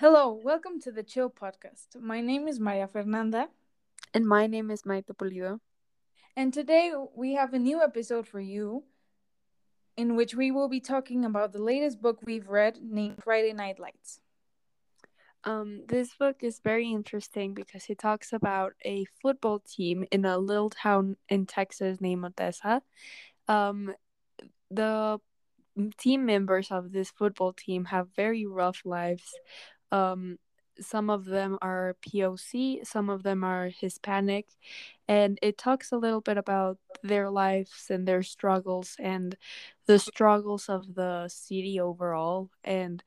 Hello, welcome to the Chill Podcast. My name is Maria Fernanda. And my name is Maite Polido. And today we have a new episode for you in which we will be talking about the latest book we've read named Friday Night Lights. Um, this book is very interesting because it talks about a football team in a little town in Texas named Odessa. Um, the team members of this football team have very rough lives. Um, some of them are POC, some of them are Hispanic, and it talks a little bit about their lives and their struggles and the struggles of the city overall and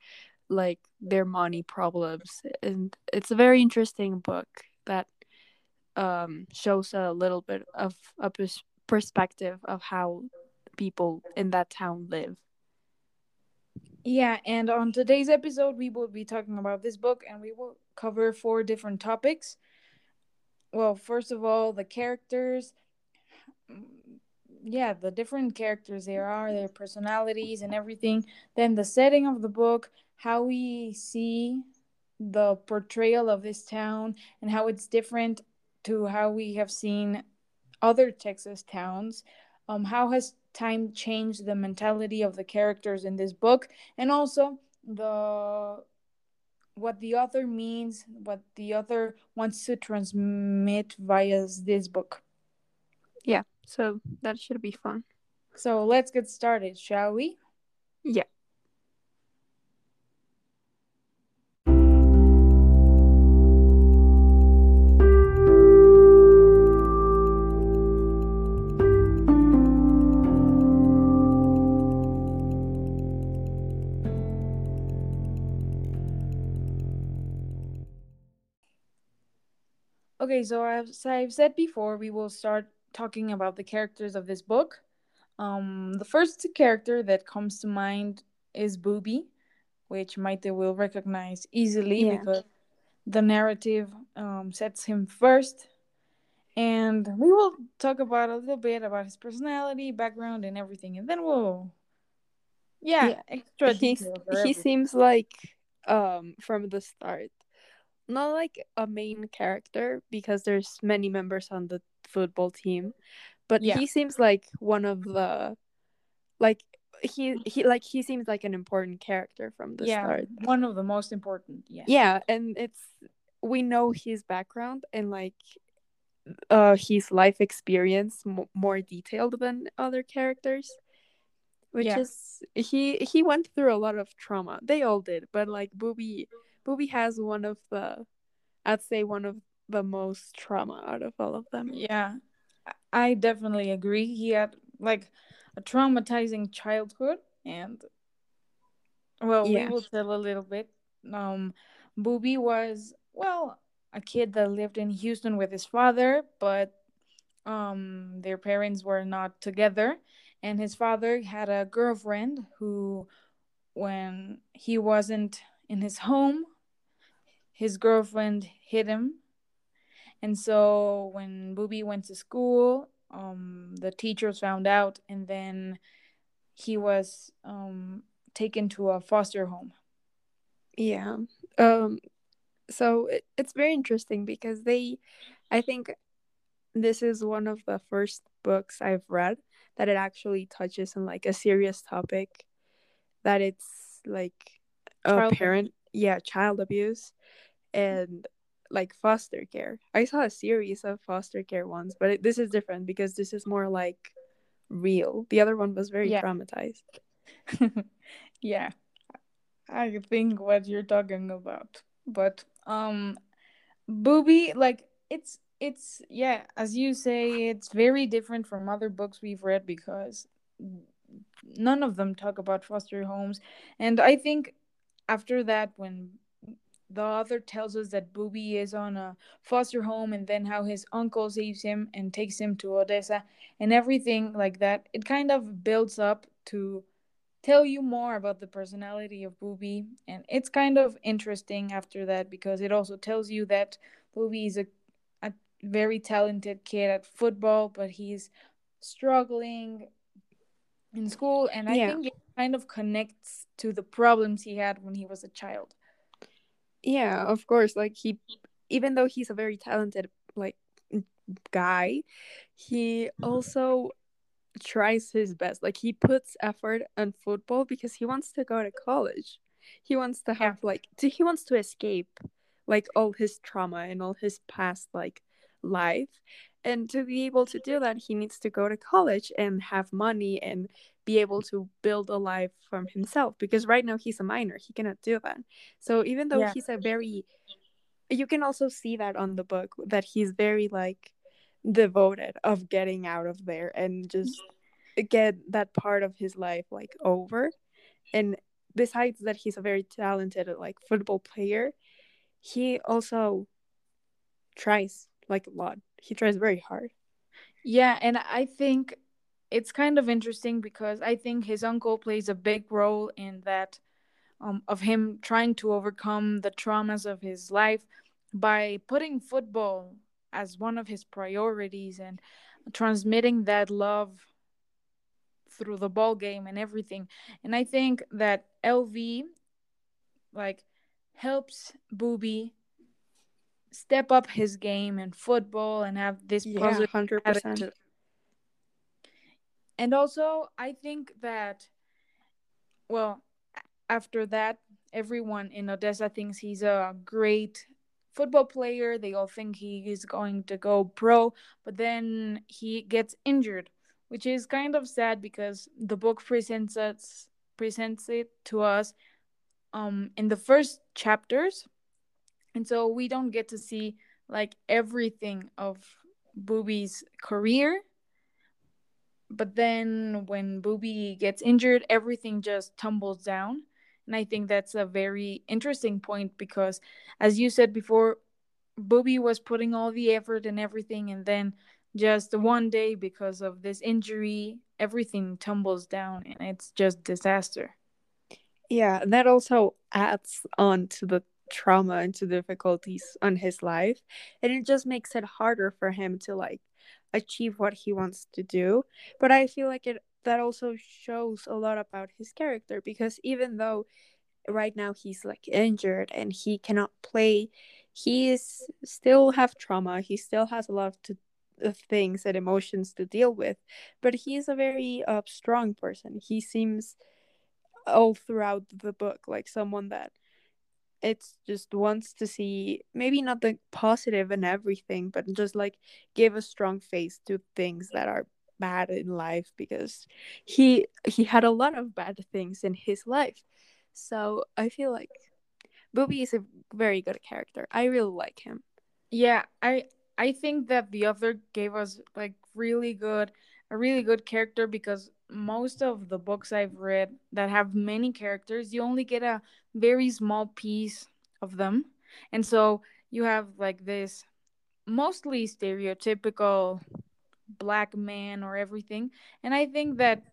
like their money problems. And it's a very interesting book that um, shows a little bit of a pers- perspective of how people in that town live. Yeah, and on today's episode, we will be talking about this book and we will cover four different topics. Well, first of all, the characters. Yeah, the different characters there are, their personalities and everything. Then the setting of the book, how we see the portrayal of this town and how it's different to how we have seen other Texas towns. Um, how has time changed the mentality of the characters in this book and also the what the author means what the author wants to transmit via this book. Yeah so that should be fun. So let's get started shall we? Yeah Okay, so as I've said before, we will start talking about the characters of this book. Um, the first character that comes to mind is Boobie, which Maite will recognize easily yeah. because the narrative um, sets him first. And we will talk about a little bit about his personality, background, and everything. And then we'll, yeah, yeah. extra details. He seems like um, from the start not like a main character because there's many members on the football team, but yeah. he seems like one of the like he he like he seems like an important character from the yeah, start. One of the most important, yeah. Yeah, and it's we know his background and like uh his life experience m- more detailed than other characters which yeah. is he he went through a lot of trauma they all did but like boobie Boobie has one of the, I'd say one of the most trauma out of all of them. Yeah, I definitely agree. He had like a traumatizing childhood, and well, yeah. we will tell a little bit. Um, Boobie was well a kid that lived in Houston with his father, but um, their parents were not together, and his father had a girlfriend who, when he wasn't in his home, his girlfriend hit him. And so when Boobie went to school, um, the teachers found out, and then he was um, taken to a foster home. Yeah. Um, so it, it's very interesting because they, I think this is one of the first books I've read that it actually touches on like a serious topic that it's like a child parent, yeah, child abuse and like foster care. I saw a series of foster care ones, but it, this is different because this is more like real. The other one was very yeah. traumatized. yeah. I think what you're talking about. But um Boobie like it's it's yeah, as you say, it's very different from other books we've read because none of them talk about foster homes. And I think after that when the author tells us that Boobie is on a foster home and then how his uncle saves him and takes him to Odessa and everything like that. It kind of builds up to tell you more about the personality of Boobie. And it's kind of interesting after that because it also tells you that Boobie is a, a very talented kid at football, but he's struggling in school. And I yeah. think kind of connects to the problems he had when he was a child. Yeah, of course. Like he, even though he's a very talented like guy, he mm-hmm. also tries his best. Like he puts effort on football because he wants to go to college. He wants to Yeah. have like to, he wants to escape like all his trauma and all his past like life. And to be able to do that, he needs to go to college and have money and be able to build a life from himself because right now he's a minor. He cannot do that. So even though Yeah. he's a very you can also see that on the book that he's very like devoted of getting out of there and just get that part of his life like over and besides that he's a very talented like football player he also tries like a lot he tries very hard Yeah, and I think it's kind of interesting because I think his uncle plays a big role in that um, of him trying to overcome the traumas of his life by putting football as one of his priorities and transmitting that love through the ball game and everything. And I think that LV like helps Boobie step up his game in football and have this yeah positive 100% attitude. And also, I think that well, after that, everyone in Odessa thinks he's a great football player. They all think he is going to go pro, but then he gets injured, which is kind of sad because the book presents us presents it to us um in the first chapters, and so we don't get to see like everything of Boobie's career but then when Boobie gets injured, everything just tumbles down. And I think that's a very interesting point because, as you said before, Boobie was putting all the effort and everything, and then just one day, because of this injury, everything tumbles down and it's just disaster. yeah and that also adds on to the trauma and to difficulties on his life and it just makes it harder for him to like achieve what he wants to do. But i feel like it that also shows a lot about his character because even though right now he's like injured and he cannot play he is still have trauma he still has a lot of, to, of things and emotions to deal with but he's a very uh, strong person. He seems all throughout the book like someone that it's just wants to see maybe not the positive and everything but just like give a strong face to things that are bad in life because he he had a lot of bad things in his life. So i feel like boobie is a very good character. I really like him. Yeah, I I think that the author gave us like really good a really good character because most of the books I've read that have many characters, you only get a very small piece of them. And so you have like this mostly stereotypical black man or everything. And I think that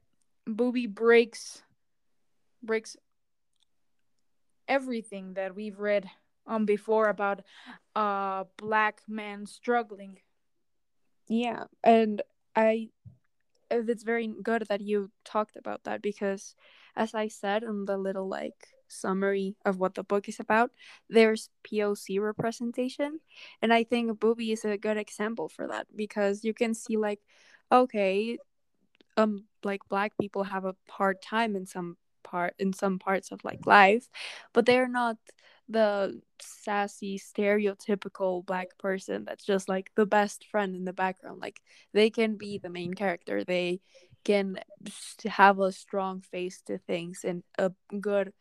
Boobie breaks breaks everything that we've read um before about a black man struggling yeah and i it's very good that you talked about that because as i said in the little like summary of what the book is about there's poc representation. And i think boobie is a good example for that because you can see like okay um like black people have a hard time in some part in some parts of like life but they're not the sassy stereotypical black person that's just like the best friend in the background. Like they can be the main character. They can have a strong face to things and a good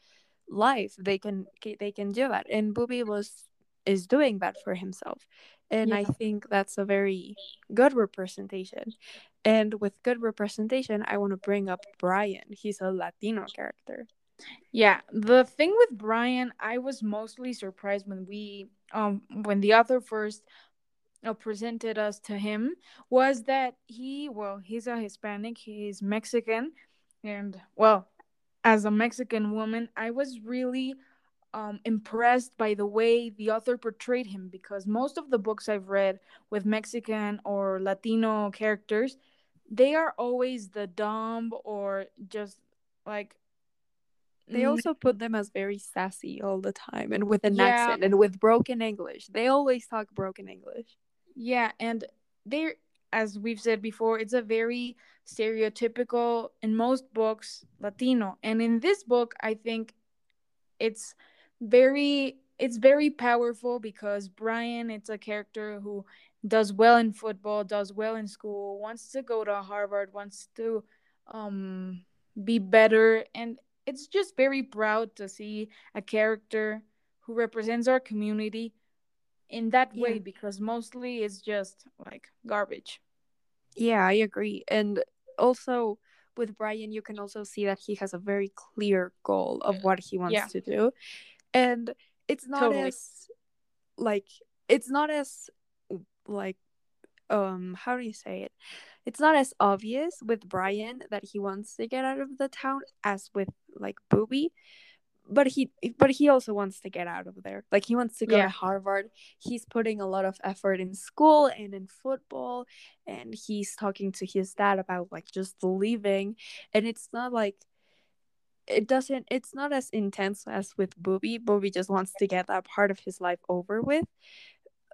life. They can they can do that. And boobie was is doing that for himself. And yeah. i think that's a very good representation. And with good representation i want to bring up brian. He's a latino character yeah the thing with brian i was mostly surprised when we um when the author first uh, presented us to him was that he well he's a hispanic he's mexican and well as a mexican woman i was really um, impressed by the way the author portrayed him because most of the books I've read with Mexican or Latino characters, they are always the dumb or just like they also put them as very sassy all the time and with an Yeah. accent and with broken English. They always talk broken English. Yeah, and they're as we've said before, it's a very stereotypical in most books Latino. And in this book, I think it's very it's very powerful because Brian it's a character who does well in football, does well in school, wants to go to Harvard, wants to um be better and it's just very proud to see a character who represents our community in that way because mostly it's just like garbage. Yeah, I agree. And also with Brian, you can also see that he has a very clear goal of what he wants Yeah. to do. And it's not Totally. as like it's not as like um how do you say it? It's not as obvious with Brian that he wants to get out of the town as with like Boobie. But he but he also wants to get out of there. Like he wants to go Yeah. to Harvard. He's putting a lot of effort in school and in football and he's talking to his dad about like just leaving and it's not like it doesn't it's not as intense as with Boobie. Boobie just wants to get that part of his life over with.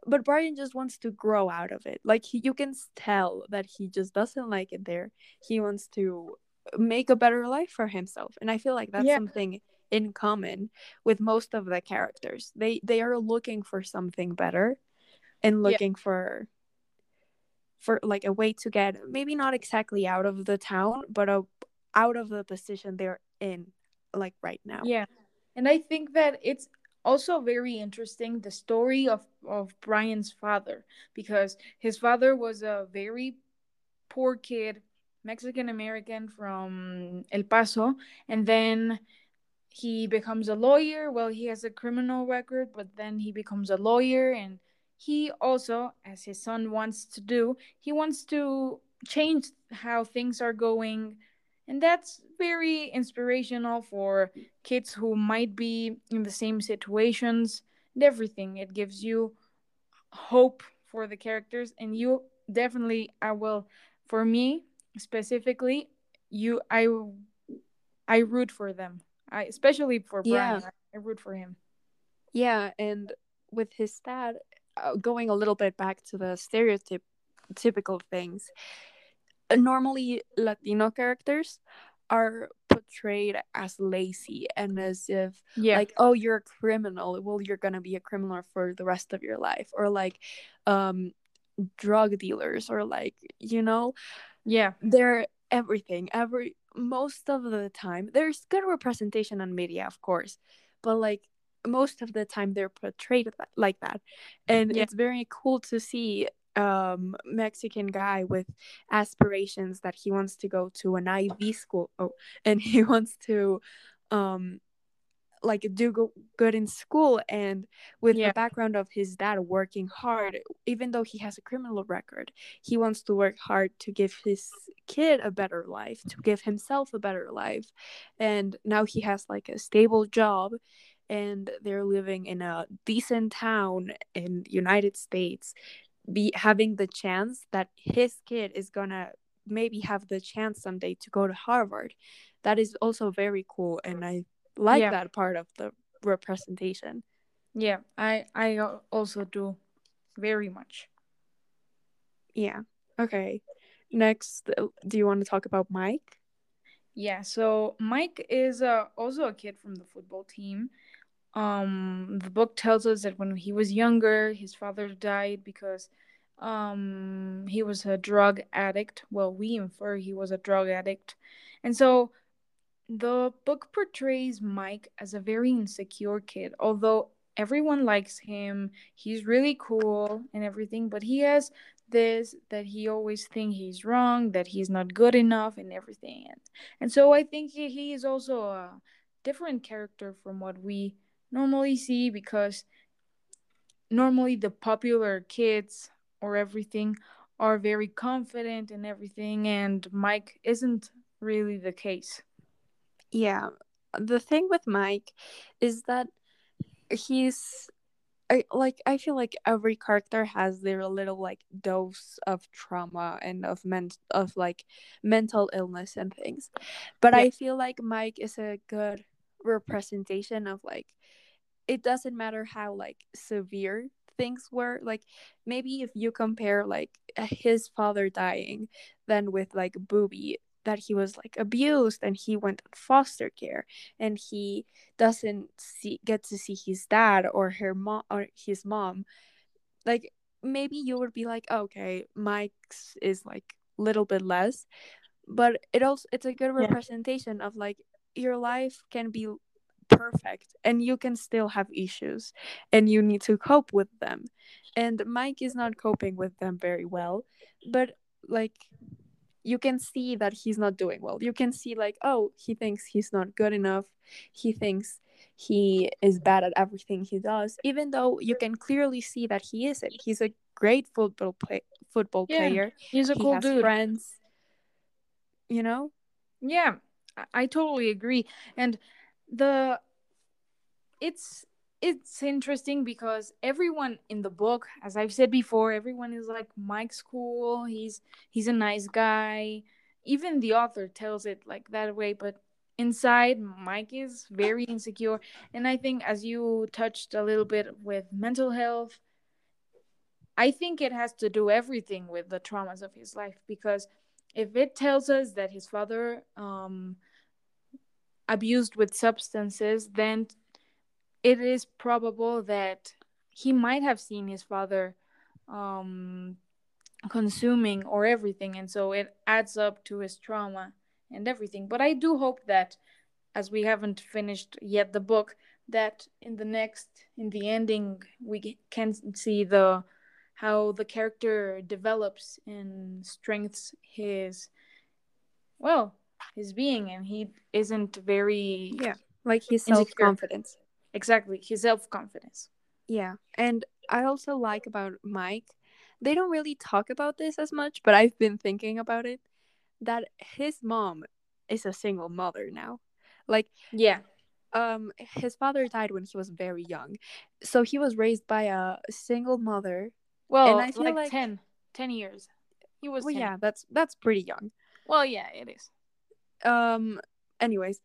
But Brian just wants to grow out of it. Like he, you can tell that he just doesn't like it there. He wants to make a better life for himself. And I feel like that's Yeah. something in common with most of the characters. They they are looking for something better and Yeah. looking for for like a way to get maybe not exactly out of the town, but a, out of the position they're in like right now. Yeah. And I think that it's also very interesting the story of, of Brian's father because his father was a very poor kid, Mexican American from El Paso, and then he becomes a lawyer. Well, he has a criminal record, but then he becomes a lawyer and he also, as his son wants to do, he wants to change how things are going. And that's very inspirational for kids who might be in the same situations and everything. It gives you hope for the characters and you definitely I will for me specifically you I I root for them. I especially for Yeah. Brian. I, I root for him. Yeah, and with his dad, uh, going a little bit back to the stereotype typical things. Normally, Latino characters are portrayed as lazy and as if Yeah. like oh you're a criminal well you're gonna be a criminal for the rest of your life or like um drug dealers or like you know yeah. they're everything every most of the time there's good representation on media of course but like most of the time they're portrayed like that and Yeah. it's very cool to see um mexican guy with aspirations that he wants to go to an ivy school. Oh and he wants to um like do go- good in school and with Yeah. the background of his dad working hard even though he has a criminal record he wants to work hard to give his kid a better life to give himself a better life. And now he has like a stable job and they're living in a decent town in united states be having the chance that his kid is gonna maybe have the chance someday to go to harvard that is also very cool and i like Yeah. that part of the representation. Yeah. I I also do very much. Yeah. Okay. Next, uh, do you want to talk about Mike? Yeah, so Mike is uh, also a kid from the football team. Um, the book tells us that when he was younger, his father died because um, he was a drug addict. Well, we infer he was a drug addict. And so the book portrays Mike as a very insecure kid, although everyone likes him, he's really cool and everything, but he has this that he always think he's wrong, that he's not good enough and everything. And, and so I think he, he is also a different character from what we normally see because normally the popular kids or everything are very confident and everything and Mike isn't really the case. Yeah. The thing with Mike is that he's I, like I feel like every character has their little like dose of trauma and of men of like mental illness and things. But Yeah. I feel like Mike is a good representation of like it doesn't matter how like severe things were like maybe if you compare like his father dying then with like booby that he was like abused and he went in foster care and he doesn't see get to see his dad or her mom or his mom like maybe you would be like okay mike's is like little bit less but it also it's a good Yeah. representation of like your life can be perfect and you can still have issues and you need to cope with them. And mike is not coping with them very well but like you can see that he's not doing well. You can see like oh he thinks he's not good enough. He thinks he is bad at everything he does even though you can clearly see that he isn't. He's a great football play football Yeah, player. He's a he cool has dude. friends you know? Yeah, I- I totally agree. And the it's it's interesting because everyone in the book, as I've said before, everyone is like Mike's cool. He's he's a nice guy. Even the author tells it like that way, but inside Mike is very insecure. And I think as you touched a little bit with mental health, I think it has to do everything with the traumas of his life because if it tells us that his father um, abused with substances, then it is probable that he might have seen his father um, consuming or everything, and so it adds up to his trauma and everything. But I do hope that, as we haven't finished yet the book, that in the next, in the ending, we can see the how the character develops and strengthens his well his being and he isn't very yeah like his self-confidence exactly his self-confidence Yeah. And I also like about Mike, they don't really talk about this as much, but I've been thinking about it that his mom is a single mother now. Like yeah um his father died when he was very young. So he was raised by a single mother. well I feel like, like- 10 10 years he was Well 10. yeah, that's that's pretty young. well yeah it is Um anyways,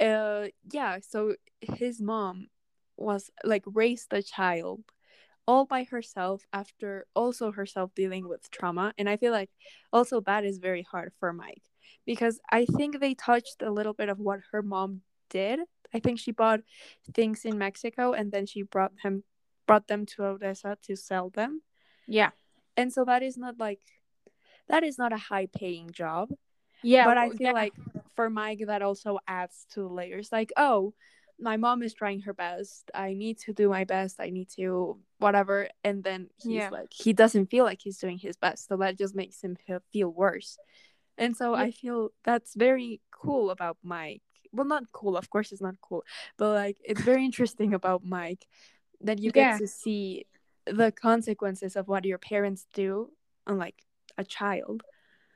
uh yeah, so his mom was like raised the child all by herself after also herself dealing with trauma and i feel like also that is very hard for mike because i think they touched a little bit of what her mom did. I think she bought things in mexico and then she brought him brought them to odessa to sell them. Yeah. And so that is not like that is not a high paying job. Yeah but I feel yeah. like for Mike that also adds to the layers. Like, oh, my mom is trying her best. I need to do my best. I need to whatever. And then he's Yeah. like, he doesn't feel like he's doing his best, so that just makes him feel worse. And so Yeah. I feel that's very cool about Mike. Well, not cool. Of course, it's not cool, but like it's very interesting about Mike that you get Yeah. to see the consequences of what your parents do on like a child.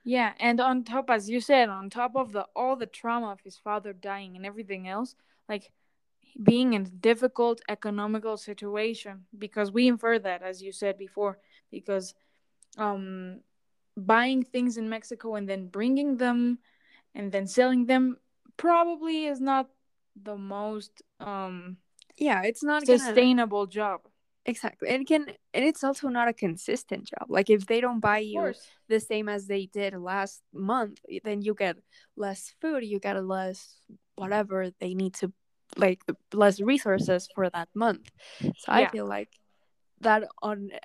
Yeah, and on top, as you said, on top of the all the trauma of his father dying and everything else, like being in a difficult economical situation, because we infer that, as you said before, because um, buying things in Mexico and then bringing them and then selling them probably is not the most um Yeah, it's not gonna sustainable job. Exactly. And it can and it's also not a consistent job. Like if they don't buy you the same as they did last month, then you get less food, you get less whatever they need to like less resources for that month. So I feel like that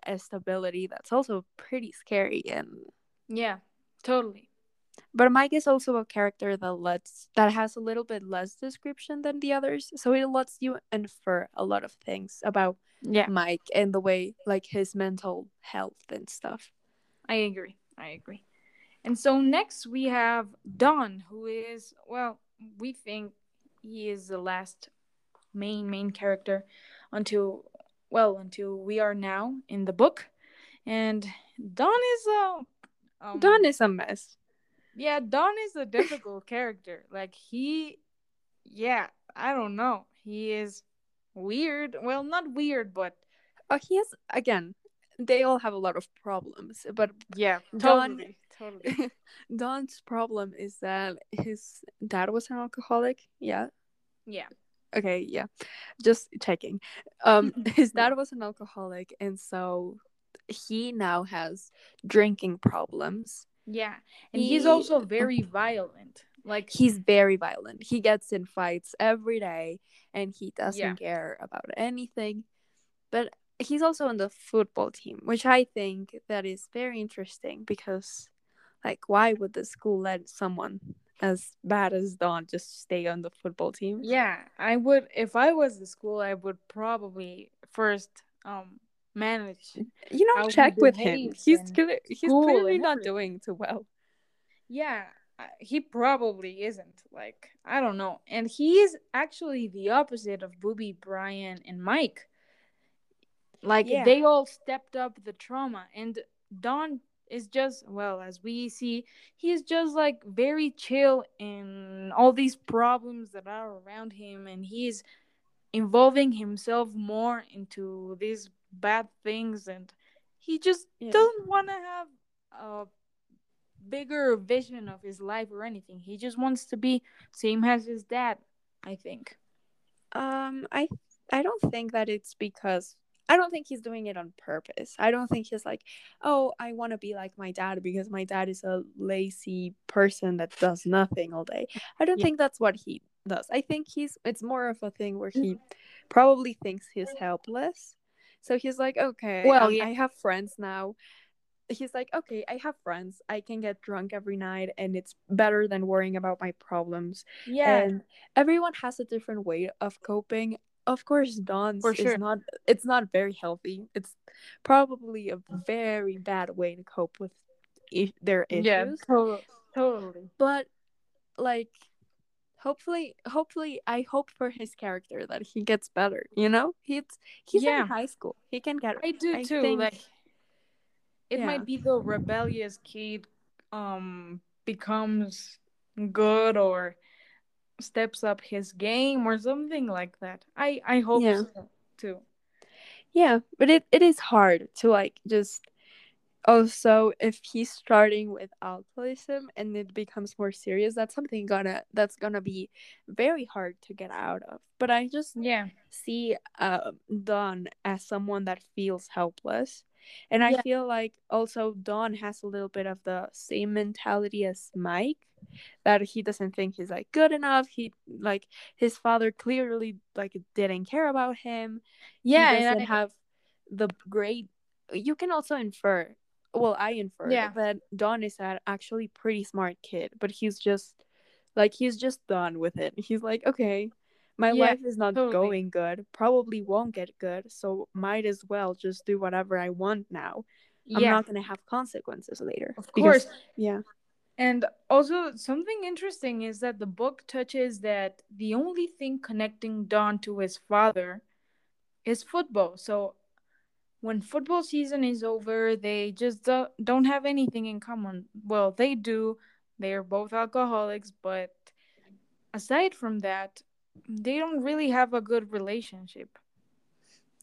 instability eh, that's also pretty scary and Yeah, totally. But Mike is also a character that lets that has a little bit less description than the others. So it lets you infer a lot of things about Yeah, Mike and the way like his mental health and stuff. I agree. I agree. And so next we have Don, who is well, we think he is the last main main character until well until we are now in the book, and Don is a um, Don is a mess. Yeah Don is a difficult character. Like he, yeah, I don't know. He is weird. Well, not weird, but Oh, he has again. They all have a lot of problems, but yeah, Don- totally, totally. Don's problem is that his dad was an alcoholic. Yeah, Yeah. okay, yeah. Just checking. Um his dad was an alcoholic and so he now has drinking problems. Yeah. And He- he's also very violent. Like He's very violent. He gets in fights every day and he doesn't Yeah. care about anything. But he's also on the football team, which I think that is very interesting because like why would the school let someone as bad as Don just stay on the football team? yeah, I would if I was the school, I would probably first um manage. You know, check with him. He's clear, he's clearly not doing too well. Yeah, he probably isn't. Like, I don't know. And he's actually the opposite of Boobie, Brian, and Mike. Like, Yeah. they all stepped up the trauma. And Don is just, well, as we see, he's just like very chill in all these problems that are around him. And he's involving himself more into these bad things. And he just Yeah. doesn't want to have a bigger vision of his life or anything. He just wants to be same as his dad, I think. Um, I I don't think that it's because I don't think he's doing it on purpose. I don't think he's like, oh, I want to be like my dad because my dad is a lazy person that does nothing all day. I don't Yeah. think that's what he does. I think he's it's more of a thing where he probably thinks he's helpless. So he's like, okay, Well, um, yeah. I have friends now. He's like, okay, I have friends. I can get drunk every night, and it's better than worrying about my problems Yeah. and everyone has a different way of coping of course don's For is not it's not very healthy it's probably a very bad way to cope with I- their issues yeah, to- totally. but like hopefully hopefully i hope for his character that he gets better you know he's he's Yeah. in high school he can get I do I too. think- like it Yeah. might be the rebellious kid um becomes good or steps up his game or something like that. I I hope Yeah. so too. Yeah, but it, it is hard to like just also if he's starting with alcoholism and it becomes more serious, that's something gonna that's gonna be very hard to get out of. But I just Yeah. see uh, Don as someone that feels helpless. And I feel like also Don has a little bit of the same mentality as Mike that he doesn't think he's like good enough. He like his father clearly like didn't care about him Yeah, he and doesn't I- have the great you can also infer well i infer Yeah. that don is an actually pretty smart kid but he's just like he's just done with it he's like okay my Yeah, life is not totally. going good probably won't get good so might as well just do whatever i want now i'm yeah, not gonna have consequences later of Because- course. yeah And also, something interesting is that the book touches that the only thing connecting Don to his father is football. So, when football season is over, they just do- don't have anything in common. Well, they do. They're both alcoholics, but aside from that, they don't really have a good relationship.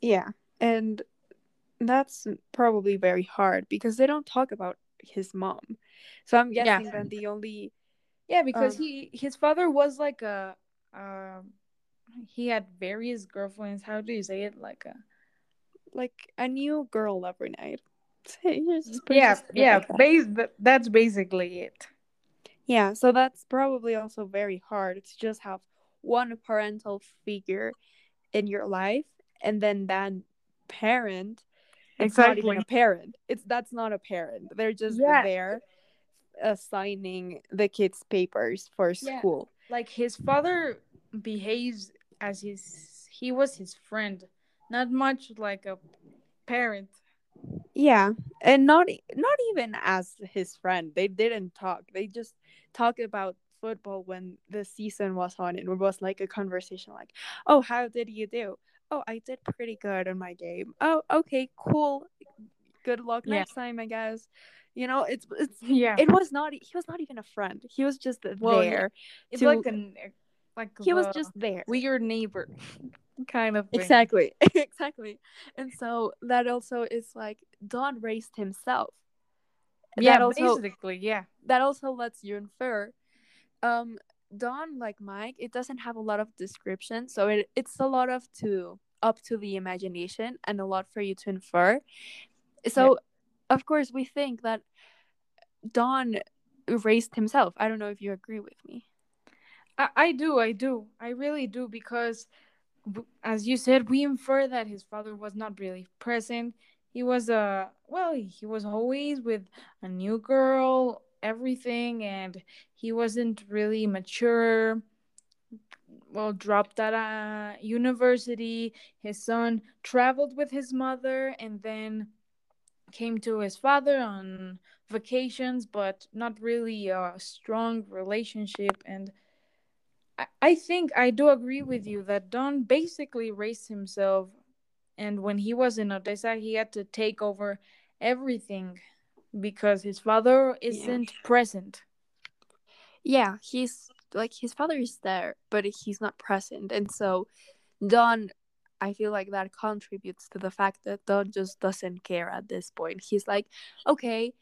yeah and that's probably very hard because they don't talk about his mom so i'm Yeah. guessing that the only Yeah, because Um, he his father was like a um he had various girlfriends. How do you say it? Like a like a new girl every night. Say, you just yeah, just put it yeah. like that. Base, that's basically it. yeah. So that's probably also very hard to just have one parental figure in your life, and then that parent. It's not even Exactly. a parent. It's that's not a parent. They're just Yeah. there, assigning the kids papers for Yeah. school. Like his father behaves as his he was his friend, not much like a parent. Yeah, and not not even as his friend. They didn't talk. They just talked about football when the season was on, and it was like a conversation, like, "Oh, how did you do? Oh, I did pretty good in my game. Oh, okay, cool. Good luck Yeah. next time, I guess." You know, it's it's Yeah, it was not. He was not even a friend. He was just Well, there. it's to- like an like He was just there. weird neighbor kind of thing. Exactly, exactly. And so that also is like Don raised himself. Yeah, that also basically, yeah. that also lets you infer um Don, like Mike, it doesn't have a lot of description, so it, it's a lot of to up to the imagination and a lot for you to infer. So, yeah. of course, we think that Don raised himself. I don't know if you agree with me. I, I do, I do, I really do, because as you said, we infer that his father was not really present. He was a uh, well, he was always with a new girl, everything, and he wasn't really mature. Well, dropped out of university. His son traveled with his mother, and then came to his father on vacations, but not really a strong relationship. And I think I do agree with you that Don basically raised himself, and when he was in Odessa, he had to take over everything because his father isn't yeah. present. Yeah, he's like his father is there, but he's not present, and so Don, I feel like that contributes to the fact that Don just doesn't care at this point. He's like, okay,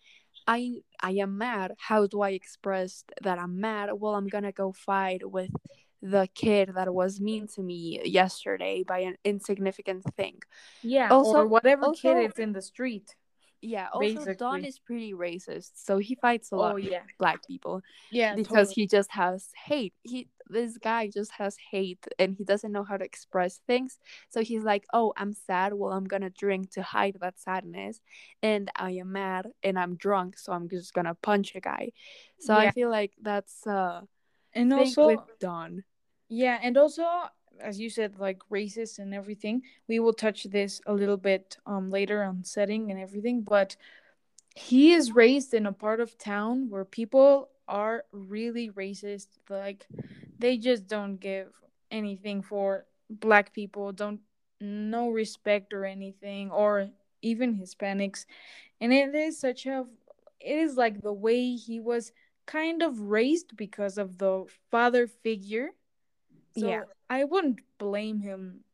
I I am mad. How do I express that I'm mad? Well, I'm gonna go fight with the kid that was mean to me yesterday by an insignificant thing. Yeah, also, or whatever also, kid is in the street. Yeah, also basically. Don is pretty racist, so he fights a oh, lot oh, yeah. black people. Yeah, because totally. he just has hate. He this guy just has hate and he doesn't know how to express things. So he's like, "Oh, I'm sad. Well, I'm going to drink to hide that sadness, and I am mad and I'm drunk, so I'm just going to punch a guy." So yeah. I feel like that's uh and also with Don. Yeah, and also as you said, like racist and everything. We will touch this a little bit um later on setting and everything, but he is raised in a part of town where people are really racist. Like they just don't give anything for black people, don't no respect or anything, or even Hispanics. And it is such a it is like the way he was kind of raised because of the father figure so yeah. I wouldn't blame him.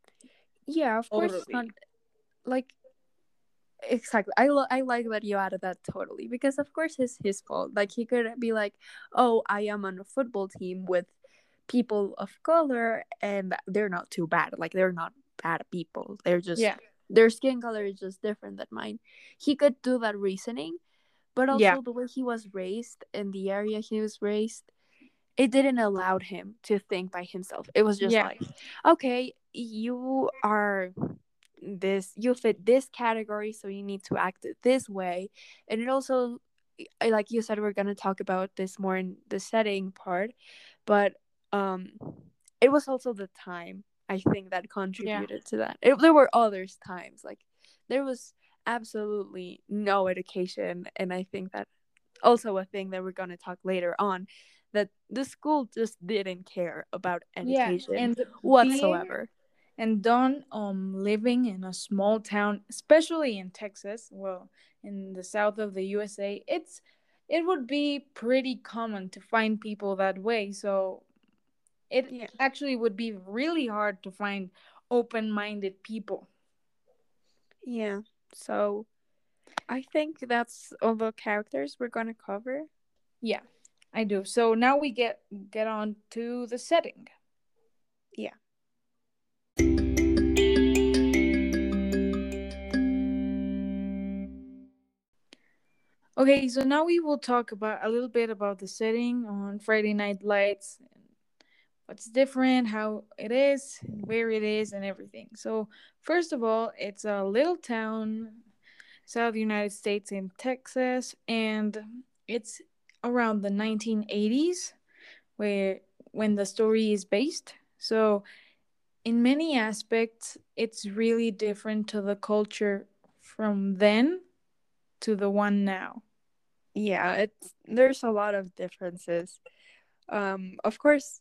Yeah, of course not like exactly. I lo- I like that you added that totally because of course it's his fault. Like he could be like, "Oh, I am on a football team with people of color and they're not too bad. Like they're not bad people. They're just yeah. their skin color is just different than mine." He could do that reasoning, but also yeah. the way he was raised in the area he was raised it didn't allow him to think by himself. It was just yeah. like, okay, you are this, you fit this category, so you need to act this way. And it also, like you said, we're gonna talk about this more in the setting part, but um, it was also the time I think that contributed yeah. to that. It, there were others times like there was absolutely no education, and I think that also a thing that we're gonna talk later on that the school just didn't care about education yeah, and whatsoever. Being, and Don um living in a small town, especially in Texas, well, in the south of the USA, it's it would be pretty common to find people that way. So it yeah. actually would be really hard to find open-minded people. Yeah. So I think that's all the characters we're going to cover. Yeah. I do. So now we get get on to the setting. Yeah. Okay, so now we will talk about a little bit about the setting on Friday Night Lights and what's different, how it is, where it is, and everything. So, first of all, it's a little town, South United States in Texas, and it's around the 1980s where when the story is based. So in many aspects it's really different to the culture from then to the one now. Yeah it's there's a lot of differences. Um of course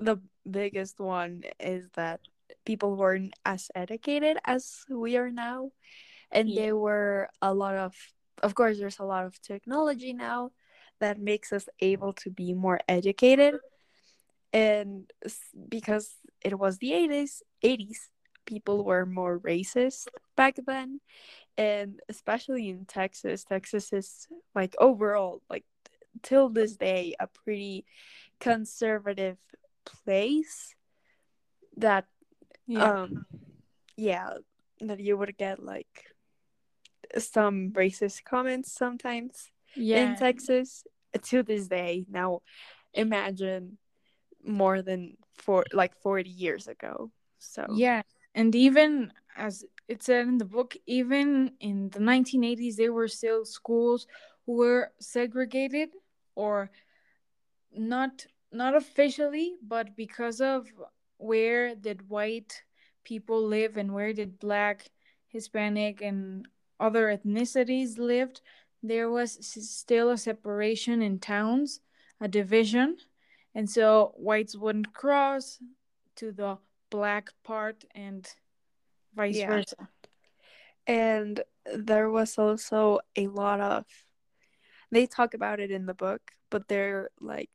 the biggest one is that people weren't as educated as we are now and yeah. there were a lot of of course there's a lot of technology now that makes us able to be more educated and because it was the 80s 80s people were more racist back then and especially in texas texas is like overall like till this day a pretty conservative place that Yeah. um yeah that you would get like some racist comments sometimes in Texas to this day. Now imagine more than for like 40 years ago. So Yeah. And even as it said in the book, even in the 1980s, there were still schools who were segregated or not not officially, but because of where did white people live and where did black, Hispanic, and other ethnicities lived, there was still a separation in towns, a division, and so whites wouldn't cross to the black part and vice yeah. versa. And there was also a lot of they talk about it in the book, but they're like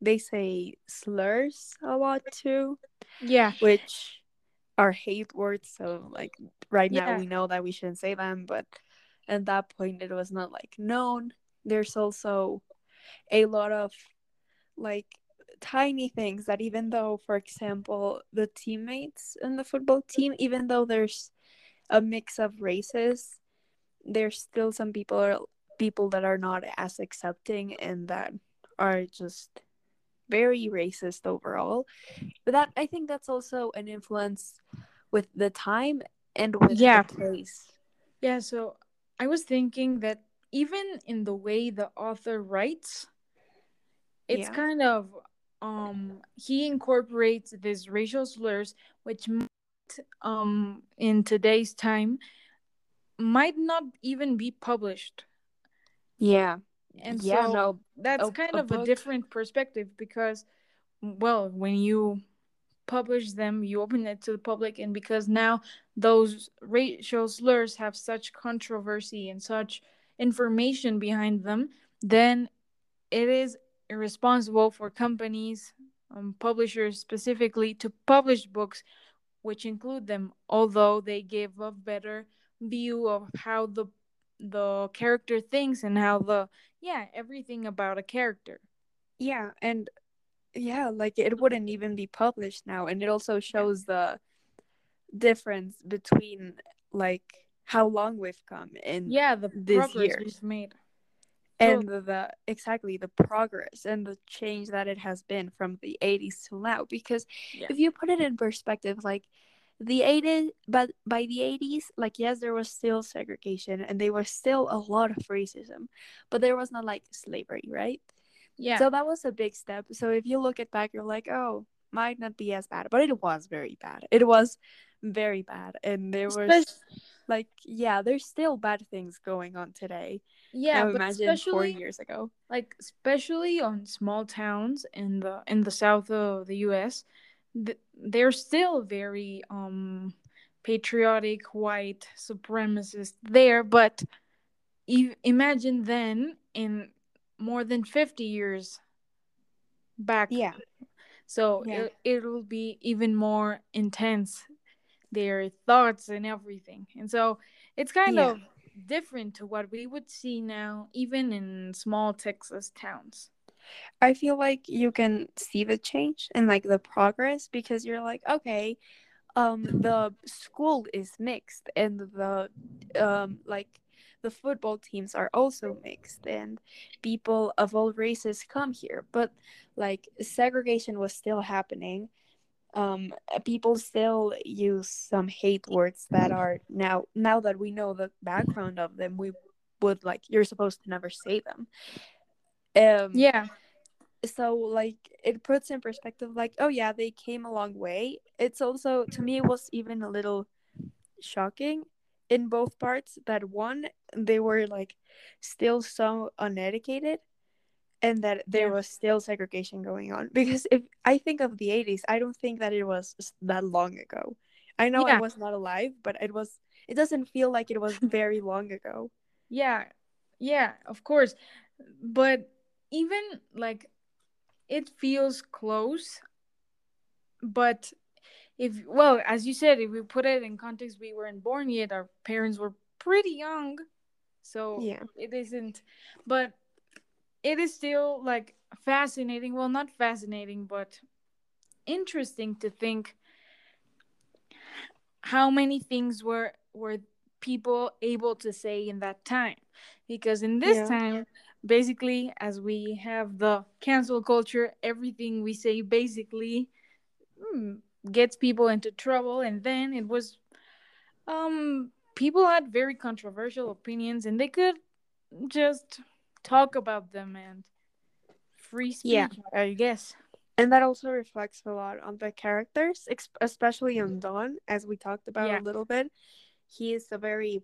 they say slurs a lot too, Yeah, which are hate words. So like right now yeah, we know that we shouldn't say them, but at that point it was not like known. There's also a lot of like tiny things that even though for example the teammates in the football team even though there's a mix of races there's still some people are people that are not as accepting and that are just very racist overall. But that i think that's also an influence with the time and with yeah, the place yeah. So I was thinking that even in the way the author writes, it's yeah. kind of um he incorporates these racial slurs which might um in today's time might not even be published. Yeah and yeah so no that's a, kind a of a different perspective because well when you publish them you open it to the public and because now those racial slurs have such controversy and such information behind them then it is irresponsible for companies, um, publishers specifically, to publish books which include them, although they give a better view of how the the character thinks and how the yeah everything about a character. yeah and yeah like it wouldn't even be published now and it also shows the difference between like how long we've come in yeah, the years we've made. and the, the exactly the progress and the change that it has been from the 80s to now because Yeah, if you put it in perspective like the 80s but by the 80s like yes there was still segregation and there was still a lot of racism but there was not like slavery right yeah, so that was a big step. So if you look it back, you're like, oh, might not be as bad, but it was very bad. It was very bad, and there was especially like, yeah, there's still bad things going on today. yeah, Now but imagine four especially years ago. like especially on small towns in the in the south of the US th- they're still very um patriotic white supremacists there but e- imagine then in more than 50 years back. Yeah, so yeah, it, it will be even more intense their thoughts and everything. And so it's kind yeah. of different to what we would see now even in small texas towns I feel like you can see the change and like the progress because you're like, okay, um the school is mixed and the um like the football teams are also mixed and people of all races come here. But like segregation was still happening. Um people still use some hate words that are now now that we know the background of them we would like you're supposed to never say them. Um yeah so like it puts in perspective like oh yeah they came a long way. It's also to me it was even a little shocking in both parts that one they were like still so uneducated and that there yeah. was still segregation going on. Because if i think of the 80s i don't think that it was that long ago. I know i was not alive but it was it doesn't feel like it was very long ago. Yeah, yeah, of course. But even like it feels close, but if well, as you said, if we put it in context, we weren't born yet. Our parents were pretty young, so yeah it isn't. But it is still like fascinating. Well, not fascinating, but interesting to think how many things were were people able to say in that time because in this Yeah. time basically as we have the cancel culture everything we say basically hmm, gets people into trouble and then it was um people had very controversial opinions and they could just talk about them and free speech Yeah. i guess And that also reflects a lot on the characters, especially on Don, as we talked about Yeah. a little bit. He is a very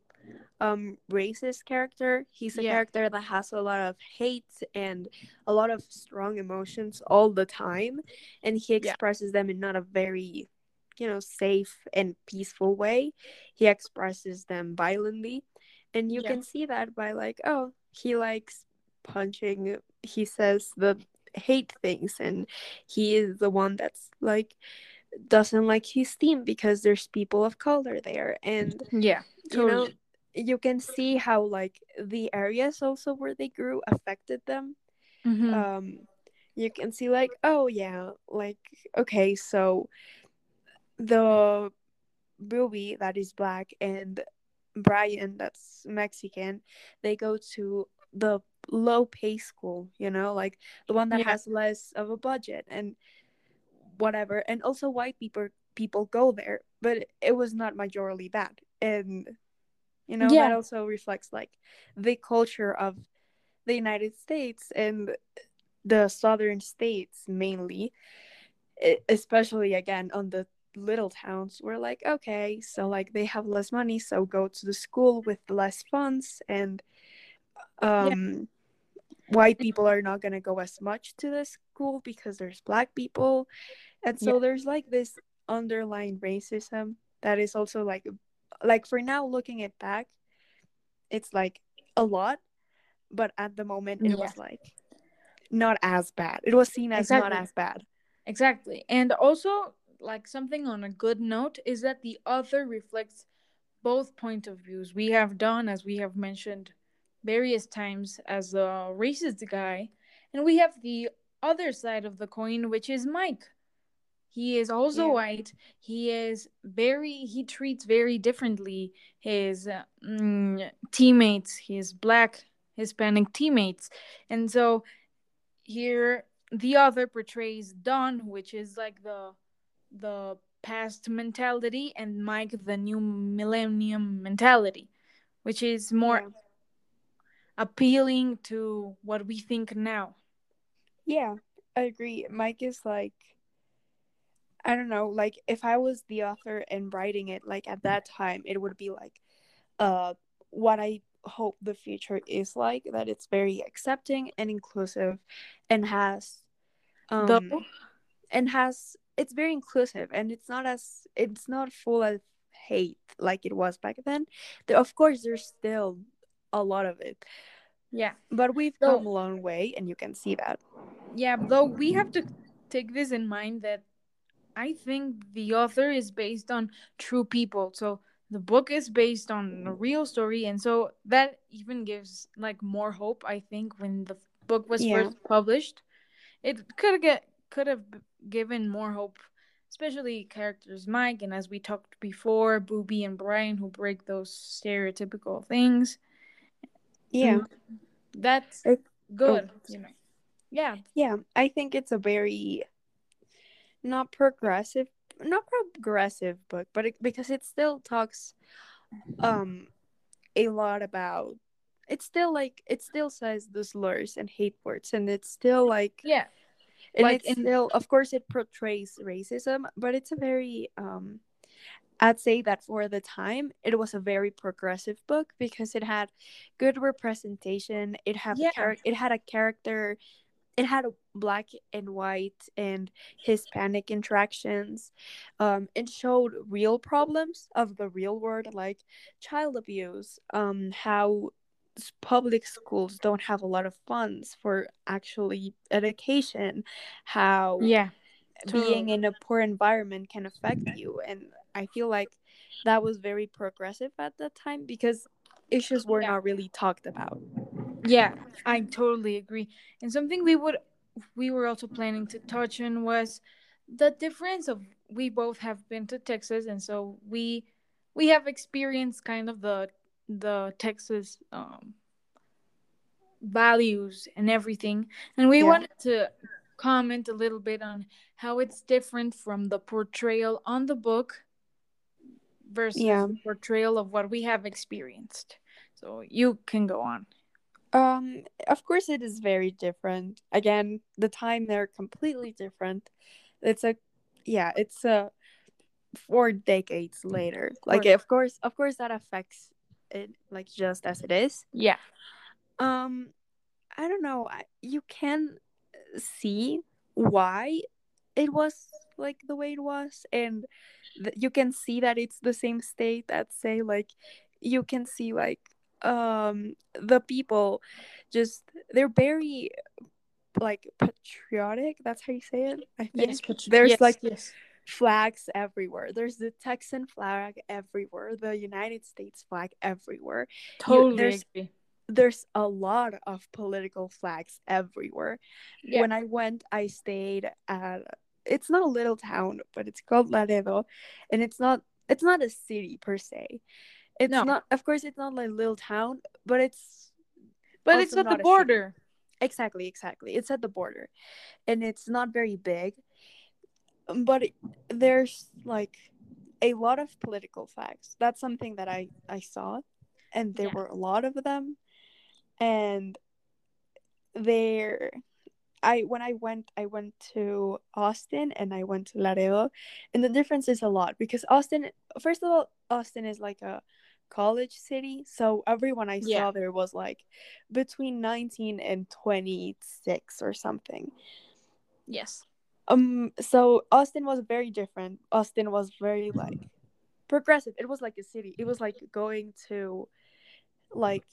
um racist character. He's a Yeah. character that has a lot of hate and a lot of strong emotions all the time, and he Yeah. expresses them in not a very, you know, safe and peaceful way. He expresses them violently, and you Yeah. can see that by like, oh, he likes punching. He says the hate things and he is the one that's like doesn't like his team because there's people of color there and yeah you know totally you can see how like the areas also where they grew affected them Mhm. um you can see like oh yeah like okay so the Ruby that is black and Brian that's Mexican they go to the low pay school you know like the one that Yeah. has less of a budget and whatever and also white people people go there but it was not majorly that and you know Yeah. that also reflects like the culture of the United States and the southern states mainly especially again on the little towns we're like okay so like they have less money so go to the school with less funds and um white people are not going to go as much to the school because there's black people. And so there's like this underlying racism that is also like like for now looking it back it's like a lot but at the moment it Yeah. was like not as bad it was seen as not as bad Exactly. And also, like something on a good note is that the author reflects both point of views. We have Don as we have mentioned various times, as a racist guy, and we have the other side of the coin, which is Mike. He is also Yeah. white. He is very. He treats very differently his uh, mm, teammates, his black Hispanic teammates, and so here the author portrays Don, which is like the the past mentality, and Mike the new millennium mentality, which is more Yeah. appealing to what we think now. Yeah, I agree. Mike is like, I don't know, like if I was the author and writing it, like at that time, it would be like, uh, what I hope the future is like, that it's very accepting and inclusive and has, um, Though, and has, it's very inclusive and it's not as, it's not full of hate like it was back then. There, of course, there's still a lot of it, yeah, but we've So- come a long way and you can see that. yeah. Though we have to take this in mind that I think the author is based on true people. So the book is based on a real story, and so that even gives like more hope. I think when the book was Yeah. first published, it could get could have given more hope, especially characters Mike and as we talked before, Boobie and Brian who break those stereotypical things. Yeah. That's It- oh, good, oh. you know. Yeah, Yeah, I think it's a very not progressive, not progressive book, but it, because it still talks um a lot about it's still like it still says the slurs and hate words and it's still like yeah, and like it's in- still of course it portrays racism but it's a very um I'd say that for the time it was a very progressive book because it had good representation. It had Yeah. char- it had a character it had a black and white and Hispanic interactions. Um, it showed real problems of the real world, like child abuse, um, how public schools don't have a lot of funds for actually education, how yeah, being in a poor environment can affect you. And I feel like that was very progressive at that time because issues were Yeah. not really talked about. Yeah, I totally agree. And something we would we were also planning to touch on was the difference of we both have been to Texas, and so we we have experienced kind of the the Texas um, values and everything, and we Yeah. wanted to comment a little bit on how it's different from the portrayal on the book versus Yeah. the portrayal of what we have experienced. So you can go on. Um, of course, it is very different. Again, the time they're completely different. It's a, yeah, it's a four decades later. Like, of course, of course, that affects it, like just as it is. Yeah. Um, I don't know. You can see why it was like the way it was, and th- you can see that it's the same state that say like, you can see like um the people just they're very like patriotic that's how you say it i think Yes, but there's yes, like yes. flags everywhere there's the texan flag everywhere the united states flag everywhere Totally there's- agree. there's a lot of political flags everywhere Yeah. when i went i stayed at it's not a little town but it's called laredo and it's not it's not a city per se it's No. not of course it's not like little town but it's but it's at not the border. exactly exactly it's at the border and it's not very big um, but it, there's like a lot of political facts. that's something that i i saw and there Yeah. were a lot of them and there i when i went i went to austin and i went to laredo and the difference is a lot because austin first of all austin is like a college city so everyone i Yeah. saw there was like between 19 and 26 or something Yes. um so austin was very different austin was very like progressive it was like a city it was like going to like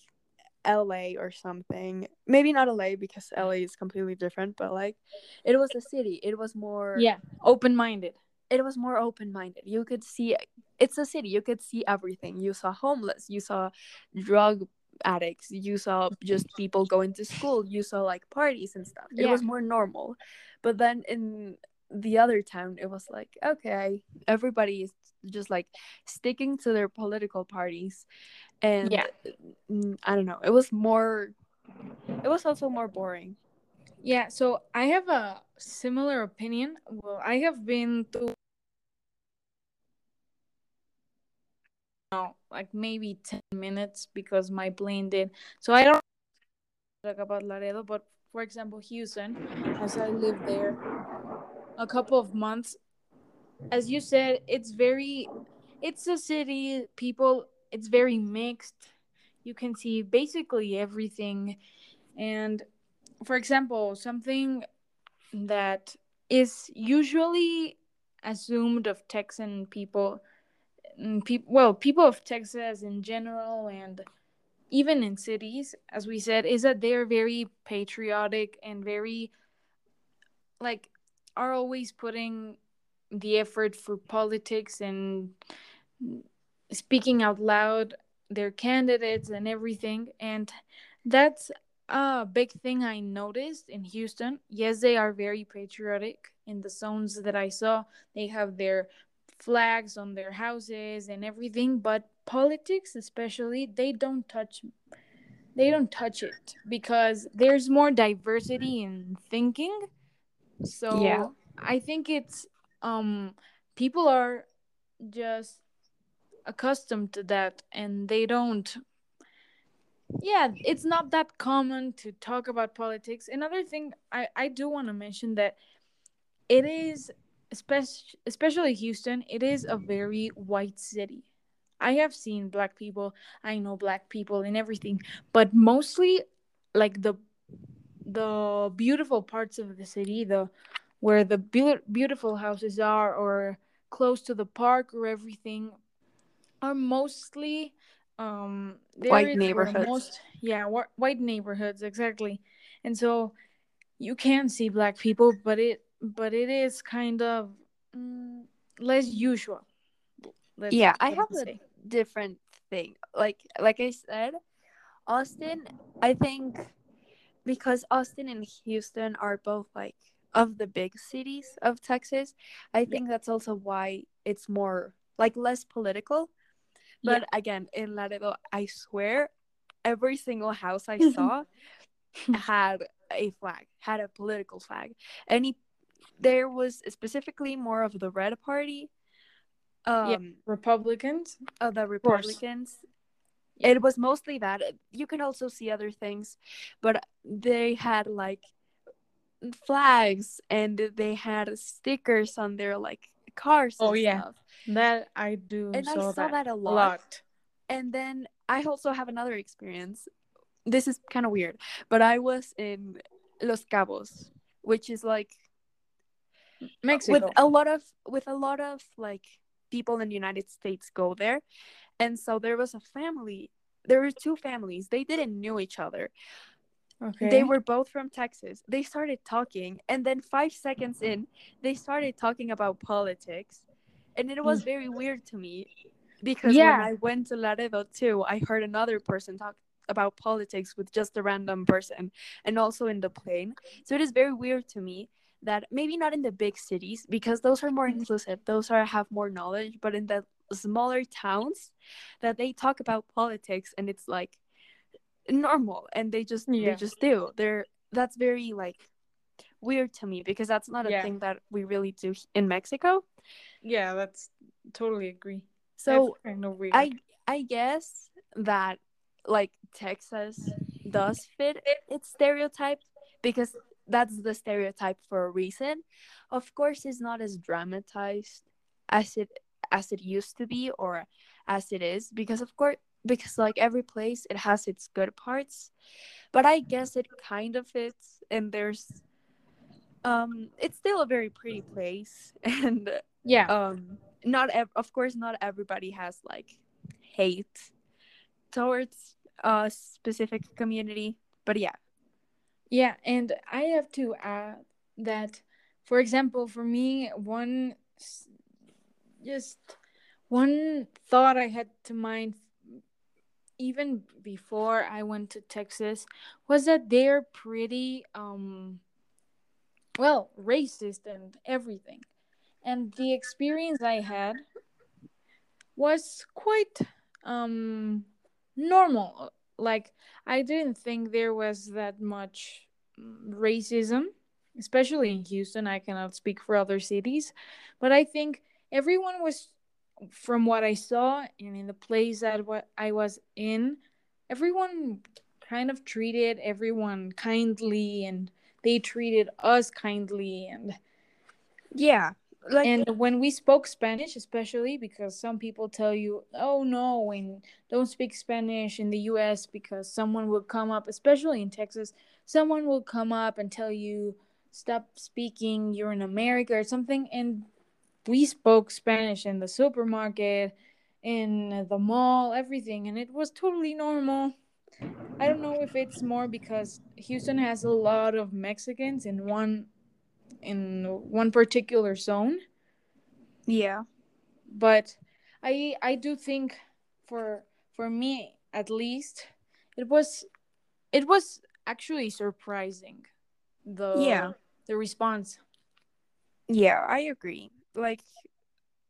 la or something maybe not la because la is completely different but like it was a city it was more Yeah. Open minded. It was more open-minded. You could see it's a city. You could see everything. You saw homeless. You saw drug addicts. You saw just people going to school. You saw like parties and stuff. It was more normal. But then in the other town it was like okay everybody is just like sticking to their political parties. And Yeah. i don't know. It was more it was also more boring Yeah, so I have a similar opinion. Well, I have been to like maybe 10 minutes because my plane did. So I don't talk about Laredo, but for example, Houston, as I lived there a couple of months, as you said, it's very it's a city, people, it's very mixed. You can see basically everything and for example, something that is usually assumed of Texan people, mm, peop- well, people of Texas in general, and even in cities, as we said, is that they're very patriotic and very, like, are always putting the effort for politics and speaking out loud their candidates and everything. And that's a big thing I noticed in Houston. Yes, they are very patriotic in the zones that I saw. They have their flags on their houses and everything, but politics especially, they don't touch they don't touch it because there's more diversity in thinking. So Yeah. I think it's um people are just accustomed to that and they don't yeah it's not that common to talk about politics. Another thing i i do want to mention that it is especially especially houston it is a very white city. I have seen black people i know black people and everything but mostly like the the beautiful parts of the city the where the beau- beautiful houses are or close to the park or everything are mostly um White neighborhoods. most yeah wh- white neighborhoods exactly and so you can see black people but it but it is kind of mm, less usual yeah i have this a different thing like like i said austin i think because Austin and Houston are both like of the big cities of Texas, I think that's also why it's more like less political. But Yeah. again, in Laredo, I swear every single house I saw had a flag, had a political flag. Any there was specifically more of the red party, Yeah. um, Republicans. of the. Republicans. Yeah. It was mostly that. You can also see other things, but they had like flags and they had stickers on their like cars Oh, yeah. stuff. That I do And I saw, saw that a a lot. lot. And then I also have another experience. This is kind of weird, but I was in Los Cabos, which is like uh, Mexico. with a lot of with a lot of like people in the United States go there. And so there was a family. There were two families. They didn't know each other. Okay. They were both from Texas. They started talking, and then five seconds in, they started talking about politics, and it was mm. very weird to me because Yeah. when I went to Laredo too, I heard another person talk about politics with just a random person, and also in the plane. So it is very weird to me that maybe not in the big cities because those are more inclusive, those are have more knowledge, but in the smaller towns, that they talk about politics and it's like normal and they just Yeah. they just do they're that's very like weird to me because that's not a Yeah. thing that we really do in mexico Yeah, that's totally agree. so kind of weird. i i guess that like texas does fit its stereotype because that's the stereotype for a reason of course it's not as dramatized as it as it used to be or as it is because of course because like every place it has its good parts but i guess it kind of fits and there's um it's still a very pretty place and yeah. um not ev- of course not everybody has like hate towards a specific community but yeah Yeah, and I have to add that, for example, for me, one just one thought I had to mind even before I went to Texas was that they're pretty um well racist and everything. And the experience I had was quite um normal. Like I didn't think there was that much racism, especially in Houston. I cannot speak for other cities, but I think everyone was from what I saw and in the place that what I was in, everyone kind of treated everyone kindly and they treated us kindly and yeah like and when we spoke Spanish, especially because some people tell you, "Oh no, and don't speak Spanish in the U.S." because someone will come up, especially in Texas, someone will come up and tell you, "Stop speaking. You're in America or something." And we spoke Spanish in the supermarket, in the mall, everything, and it was totally normal. I don't know if it's more because Houston has a lot of Mexicans in one in one particular zone yeah but i i do think for for me at least it was it was actually surprising the Yeah. the response yeah i agree like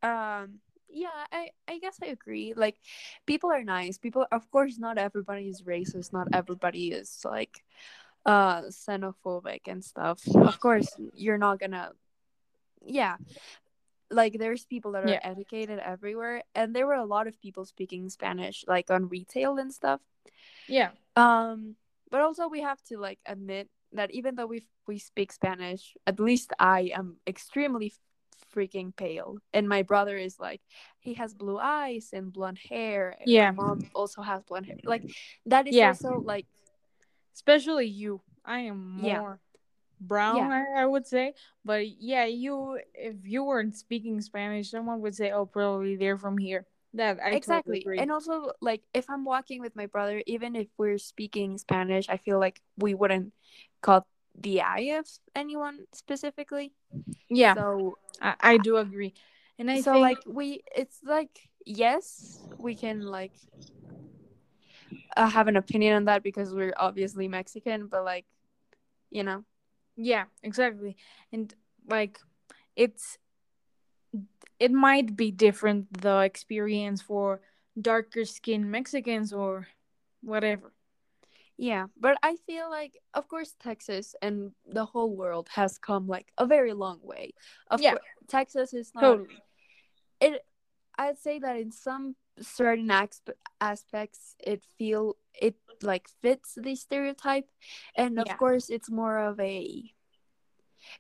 um yeah i i guess i agree. Like people are nice. People of course not everybody is racist. Not everybody is like uh xenophobic and stuff. Of course you're not gonna yeah. Like there's people that are Yeah. educated everywhere and there were a lot of people speaking spanish like on retail and stuff. Yeah. Um but also we have to like admit that even though we we speak spanish at least i am extremely freaking pale and my brother is like he has blue eyes and blonde hair and Yeah. my mom also has blonde hair like that is Yeah. also like especially you i am Yeah. more brown Yeah. I, I would say but yeah you if you weren't speaking spanish someone would say oh probably they're from here that i exactly totally and also like if i'm walking with my brother even if we're speaking spanish i feel like we wouldn't call the eye of anyone specifically yeah so I, I do agree and i so think like we it's like yes we can like uh, have an opinion on that because we're obviously mexican but like you know? Yeah, exactly. And like it's it might be different the experience for darker skinned Mexicans or whatever. Yeah, but I feel like, of course, Texas and the whole world has come like a very long way. Of Yeah. course, Texas is not. Totally. It, I'd say that in some certain asp- aspects, it feel it like fits the stereotype, and of Yeah. course, it's more of a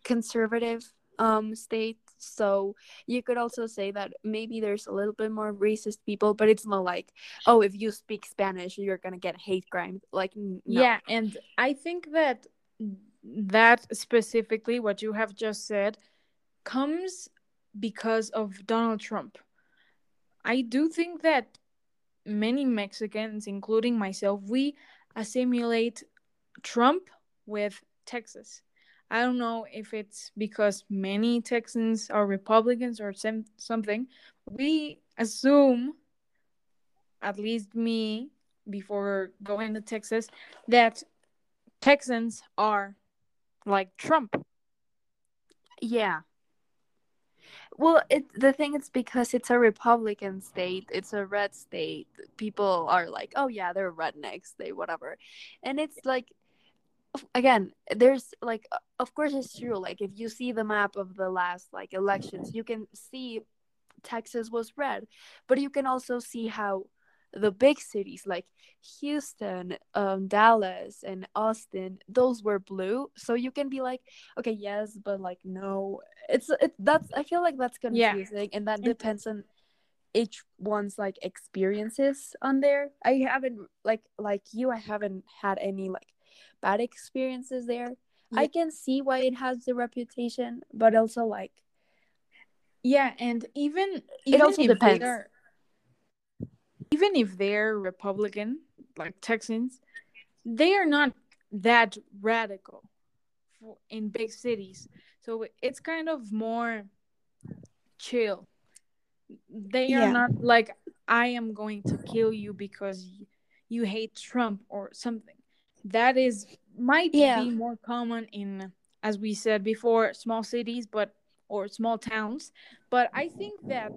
conservative um state. So you could also say that maybe there's a little bit more racist people, but it's not like, oh, if you speak Spanish, you're gonna get hate crime. Like, no. Yeah, and I think that that specifically what you have just said comes because of Donald Trump. I do think that many Mexicans, including myself, we assimilate Trump with Texas. I don't know if it's because many Texans are Republicans or some, something. We assume, at least me, before going to Texas, that Texans are like Trump. Yeah. Well, it the thing is because it's a Republican state, it's a red state. People are like, "Oh yeah, they're rednecks, they whatever." And it's like again, there's like of course it's true. Like if you see the map of the last like elections, you can see Texas was red, but you can also see how the big cities like Houston, um, Dallas, and Austin, those were blue. So you can be like, okay, yes, but like no, it's it. That's I feel like that's Yeah. confusing, and that depends on each one's like experiences on there. I haven't like like you, I haven't had any like bad experiences there. I can see why it has the reputation, but also like Yeah, and even even also if depends. they're even if they're Republican, like Texans, they are not that radical for, in big cities. So it's kind of more chill. They Yeah. are not like I am going to kill you because you hate Trump or something. That is might Yeah. be more common in as we said before small cities but or small towns, but I think that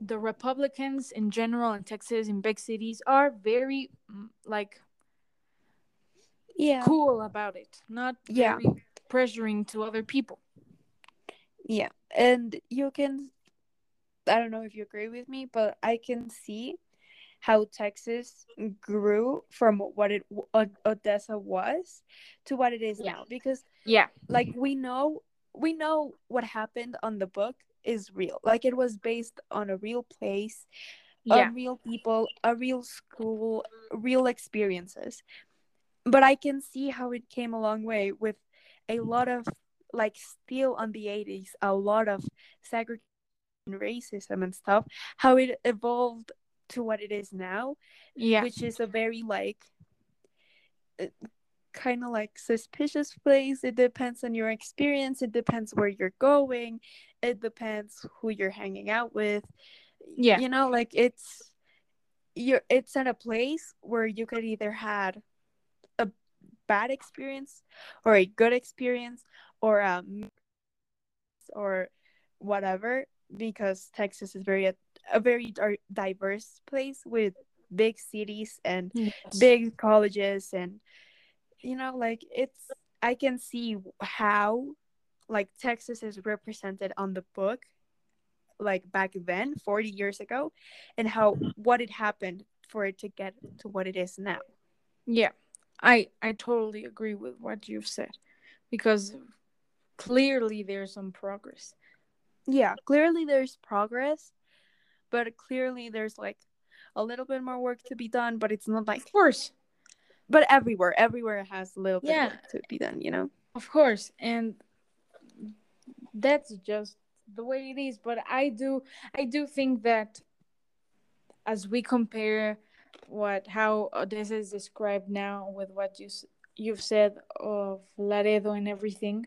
the Republicans in general in Texas in big cities are very mm, like yeah, cool about it, not Yeah. very pressuring to other people. yeah, and you can. I don't know if you agree with me, but I can see how Texas grew from what it Odessa was to what it is Yeah. now because Yeah, like we know we know what happened on the book is real. Like it was based on a real place yeah, on real people a real school real experiences. But i can see how it came a long way with a lot of like still on the 80s a lot of segregation racism and stuff how it evolved to what it is now yeah, which is a very like kind of like suspicious place. It depends on your experience. It depends where you're going. It depends who you're hanging out with. Yeah. you know like it's you're it's at a place where you could either had a bad experience or a good experience or um or whatever because texas is very a, very diverse place with big cities and Yes. big colleges and you know like it's i can see how like texas is represented on the book like back then 40 years ago and how what it happened for it to get to what it is now Yeah, I I totally agree with what you've said because clearly there's some progress. yeah clearly there's progress but clearly there's like a little bit more work to be done but it's not like Of course, but everywhere everywhere has a little bit Yeah. to be done you know of course, and that's just the way it is. But I do I do think that as we compare what how uh, this is described now with what you you've said of Laredo and everything,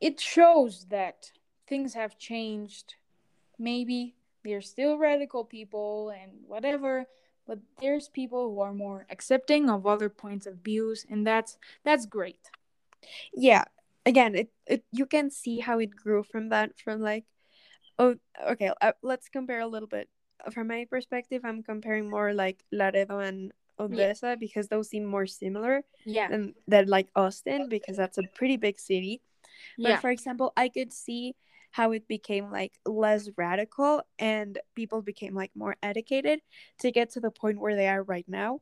it shows that things have changed. Maybe they're still radical people and whatever, but there's people who are more accepting of other points of views and that's that's great yeah again it, it you can see how it grew from that from like oh okay uh, let's compare a little bit from my perspective i'm comparing more like laredo and odessa yeah. because those seem more similar yeah than, than like austin because that's a pretty big city but yeah. for example i could see how it became like less radical and people became like more educated to get to the point where they are right now.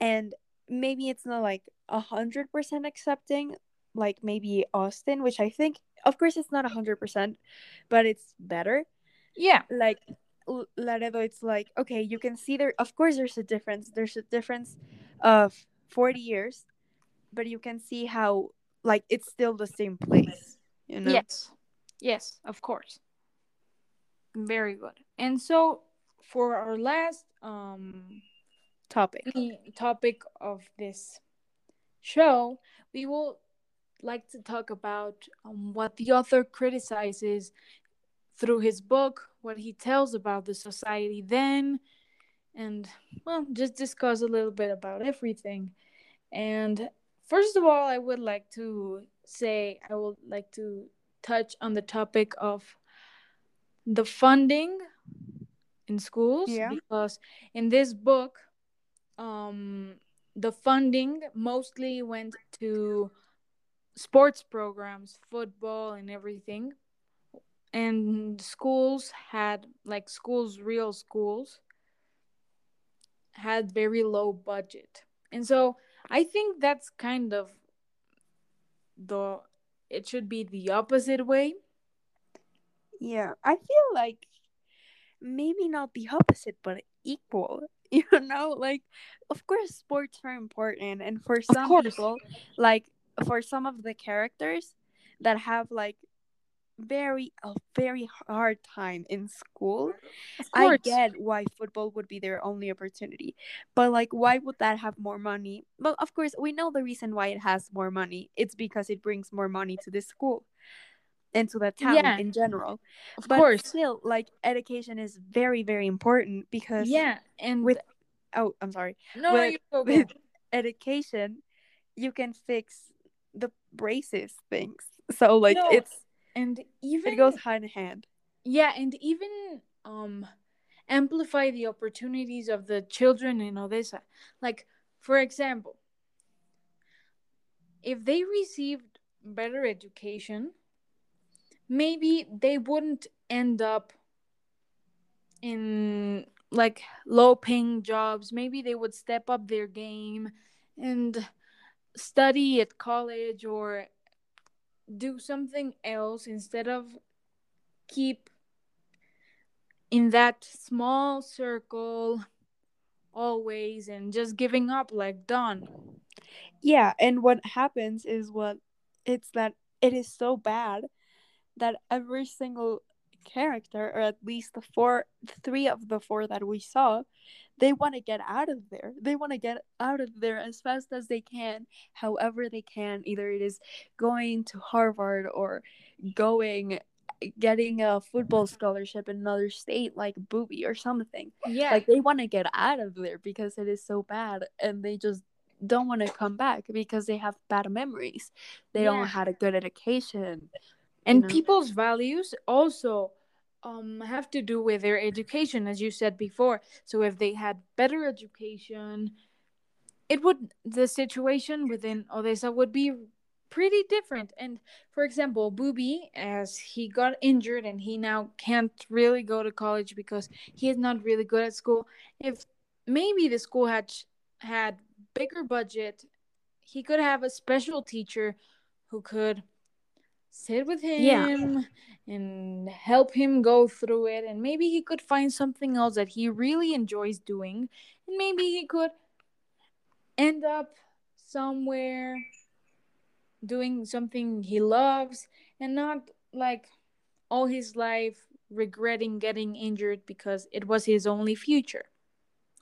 And maybe it's not like a hundred percent accepting like maybe austin which i think of course it's not a hundred percent but it's better. Yeah. Like laredo it's like okay you can see there of course there's a difference. There's a difference of 40 years but you can see how like it's still the same place you know? Yes Yes, of course. Very good. And so for our last um topic topic of this show, we will like to talk about um, what the author criticizes through his book, what he tells about the society then, and well, just discuss a little bit about everything. And first of all, I would like to say I would like to touch on the topic of the funding in schools yeah. because in this book um the funding mostly went to sports programs football and everything and schools had like schools real schools had very low budget and so i think that's kind of the it should be the opposite way. Yeah, I feel like maybe not the opposite, but equal. You know, like of course sports are important, and for some people, like for some of the characters that have like very a very hard time in school. I get why football would be their only opportunity but like why would that have more money? Well of course we know the reason why it has more money. It's because it brings more money to the school and to the town yeah. in general. Of but course. still like education is very very important because yeah and with oh i'm sorry. No with, you with education you can fix the braces things. So like no. it's and even it goes hand in hand. Yeah and even um amplify the opportunities of the children in odessa. Like for example if they received better education maybe they wouldn't end up in like low paying jobs. Maybe they would step up their game and study at college or do something else instead of keep in that small circle always and just giving up like done. Yeah and what happens is what it's that it is so bad that every single character or at least the four three of the four that we saw they want to get out of there. They want to get out of there as fast as they can however they can. Either it is going to harvard or going getting a football scholarship in another state like boobie or something. Yeah. Like they want to get out of there because it is so bad and they just don't want to come back because they have bad memories. They yeah. don't had a good education and know? people's values also um have to do with their education as you said before. So if they had better education it would the situation within odessa would be pretty different. And for example boobie as he got injured and he now can't really go to college because he is not really good at school if maybe the school had had bigger budget he could have a special teacher who could sit with him yeah. and help him go through it. And maybe he could find something else that he really enjoys doing. And maybe he could end up somewhere doing something he loves and not like all his life regretting getting injured because it was his only future.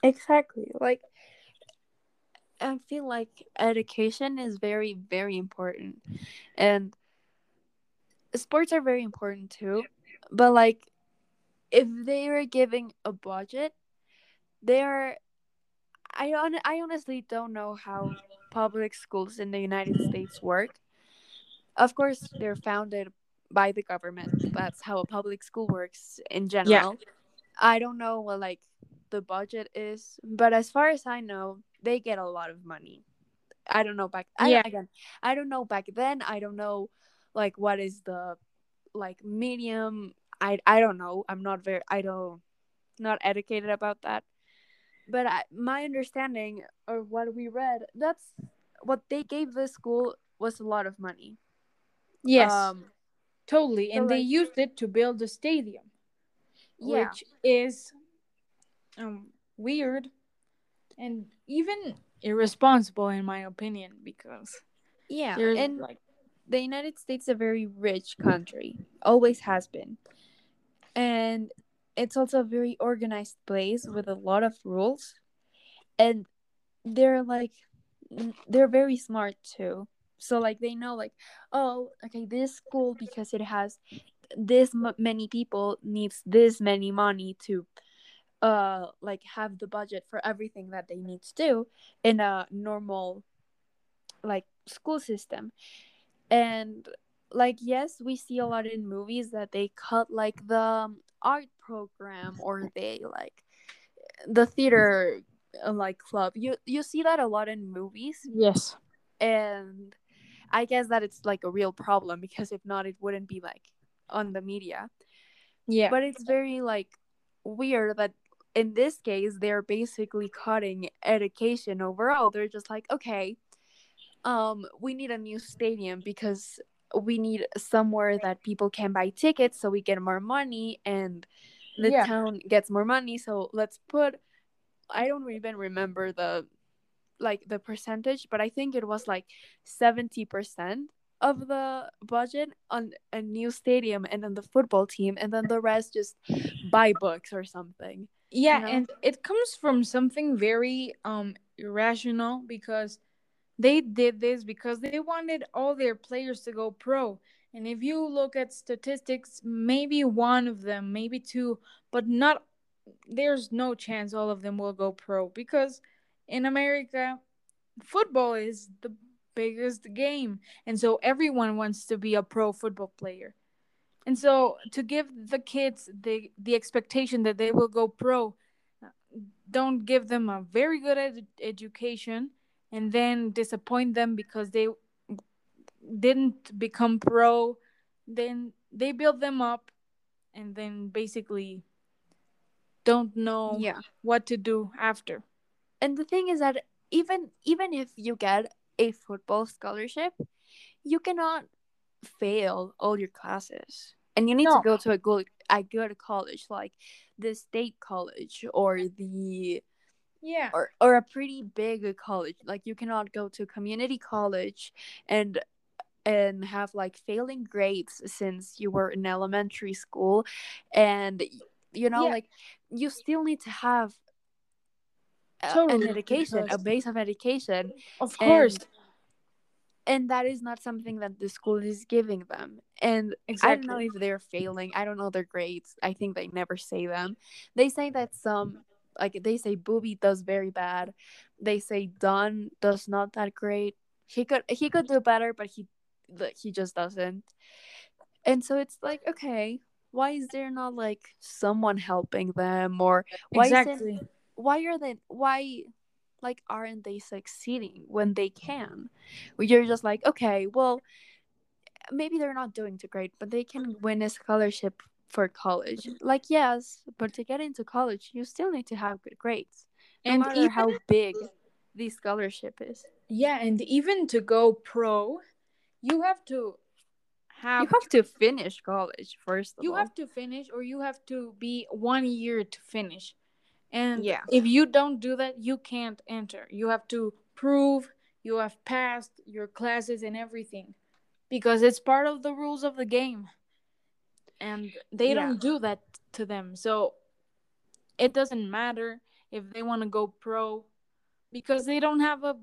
Exactly. Like i feel like education is very very important. And sports are very important too, but like if they were giving a budget, they are I on- I honestly don't know how public schools in the United States work. Of course, they're founded by the government. That's how a public school works in general. Yeah. I don't know what like the budget is, but as far as I know, they get a lot of money. I don't know back. I, yeah. Again, I don't know back then. I don't know, like what is the, like medium. I I don't know. I'm not very. I don't, not educated about that. But I, my understanding or what we read, that's what they gave the school was a lot of money. Yes. Um, totally, and so they used it to build a stadium, yeah. which is um weird and even irresponsible in my opinion because yeah and like the united states is a very rich country always has been. And it's also a very organized place with a lot of rules. And they're like they're very smart too. So like they know like oh okay this school because it has this m- many people needs this many money to uh like have the budget for everything that they need to do in a normal like school system and like yes we see a lot in movies that they cut like the um, art program or they like the theater uh, like club. You you see that a lot in movies. Yes. And i guess that it's like a real problem because if not it wouldn't be like on the media. Yeah. But it's very like weird that in this case they're basically cutting education overall. They're just like okay um we need a new stadium because we need somewhere that people can buy tickets so we get more money and the yeah. town gets more money so let's put i don't even remember the like the percentage but i think it was like 70% of the budget on a new stadium and then the football team and then the rest just buy books or something yeah you know? and it comes from something very um irrational because they did this because they wanted all their players to go pro. And if you look at statistics maybe one of them maybe two but not there's no chance all of them will go pro because in america football is the biggest game. And so everyone wants to be a pro football player. And so to give the kids the the expectation that they will go pro, don't give them a very good ed- education and then disappoint them because they didn't become pro, then they build them up and then basically don't know yeah. what to do after. And the thing is that even even if you get a football scholarship, you cannot fail all your classes and you need no. to go to a good a good college like the state college or the yeah. or, or a pretty big uh, college like you cannot go to community college and and have like failing grades since you were in elementary school and you know yeah. like you still need to have a, totally, an education a base of education of course. and and that is not something that the school is giving them. And exactly. i don't know if they're failing. I don't know their grades. I think they never say them. They say that some like they say boobie does very bad. They say don does not that great. He could he could do better but he he just doesn't. And so it's like okay why is there not like someone helping them? Or why exactly. why are they why like aren't they succeeding when they can? You're just like okay well maybe they're not doing too great but they can win a scholarship for college like yes but to get into college you still need to have good grades no and matter even, how big the scholarship is yeah and even to go pro you have to have you have to finish college first you all. have to finish or you have to be one year to finish and yeah. if you don't do that, you can't enter. You have to prove you have passed your classes and everything because it's part of the rules of the game. And they yeah. don't do that to them. So it doesn't matter if they want to go pro because they don't have a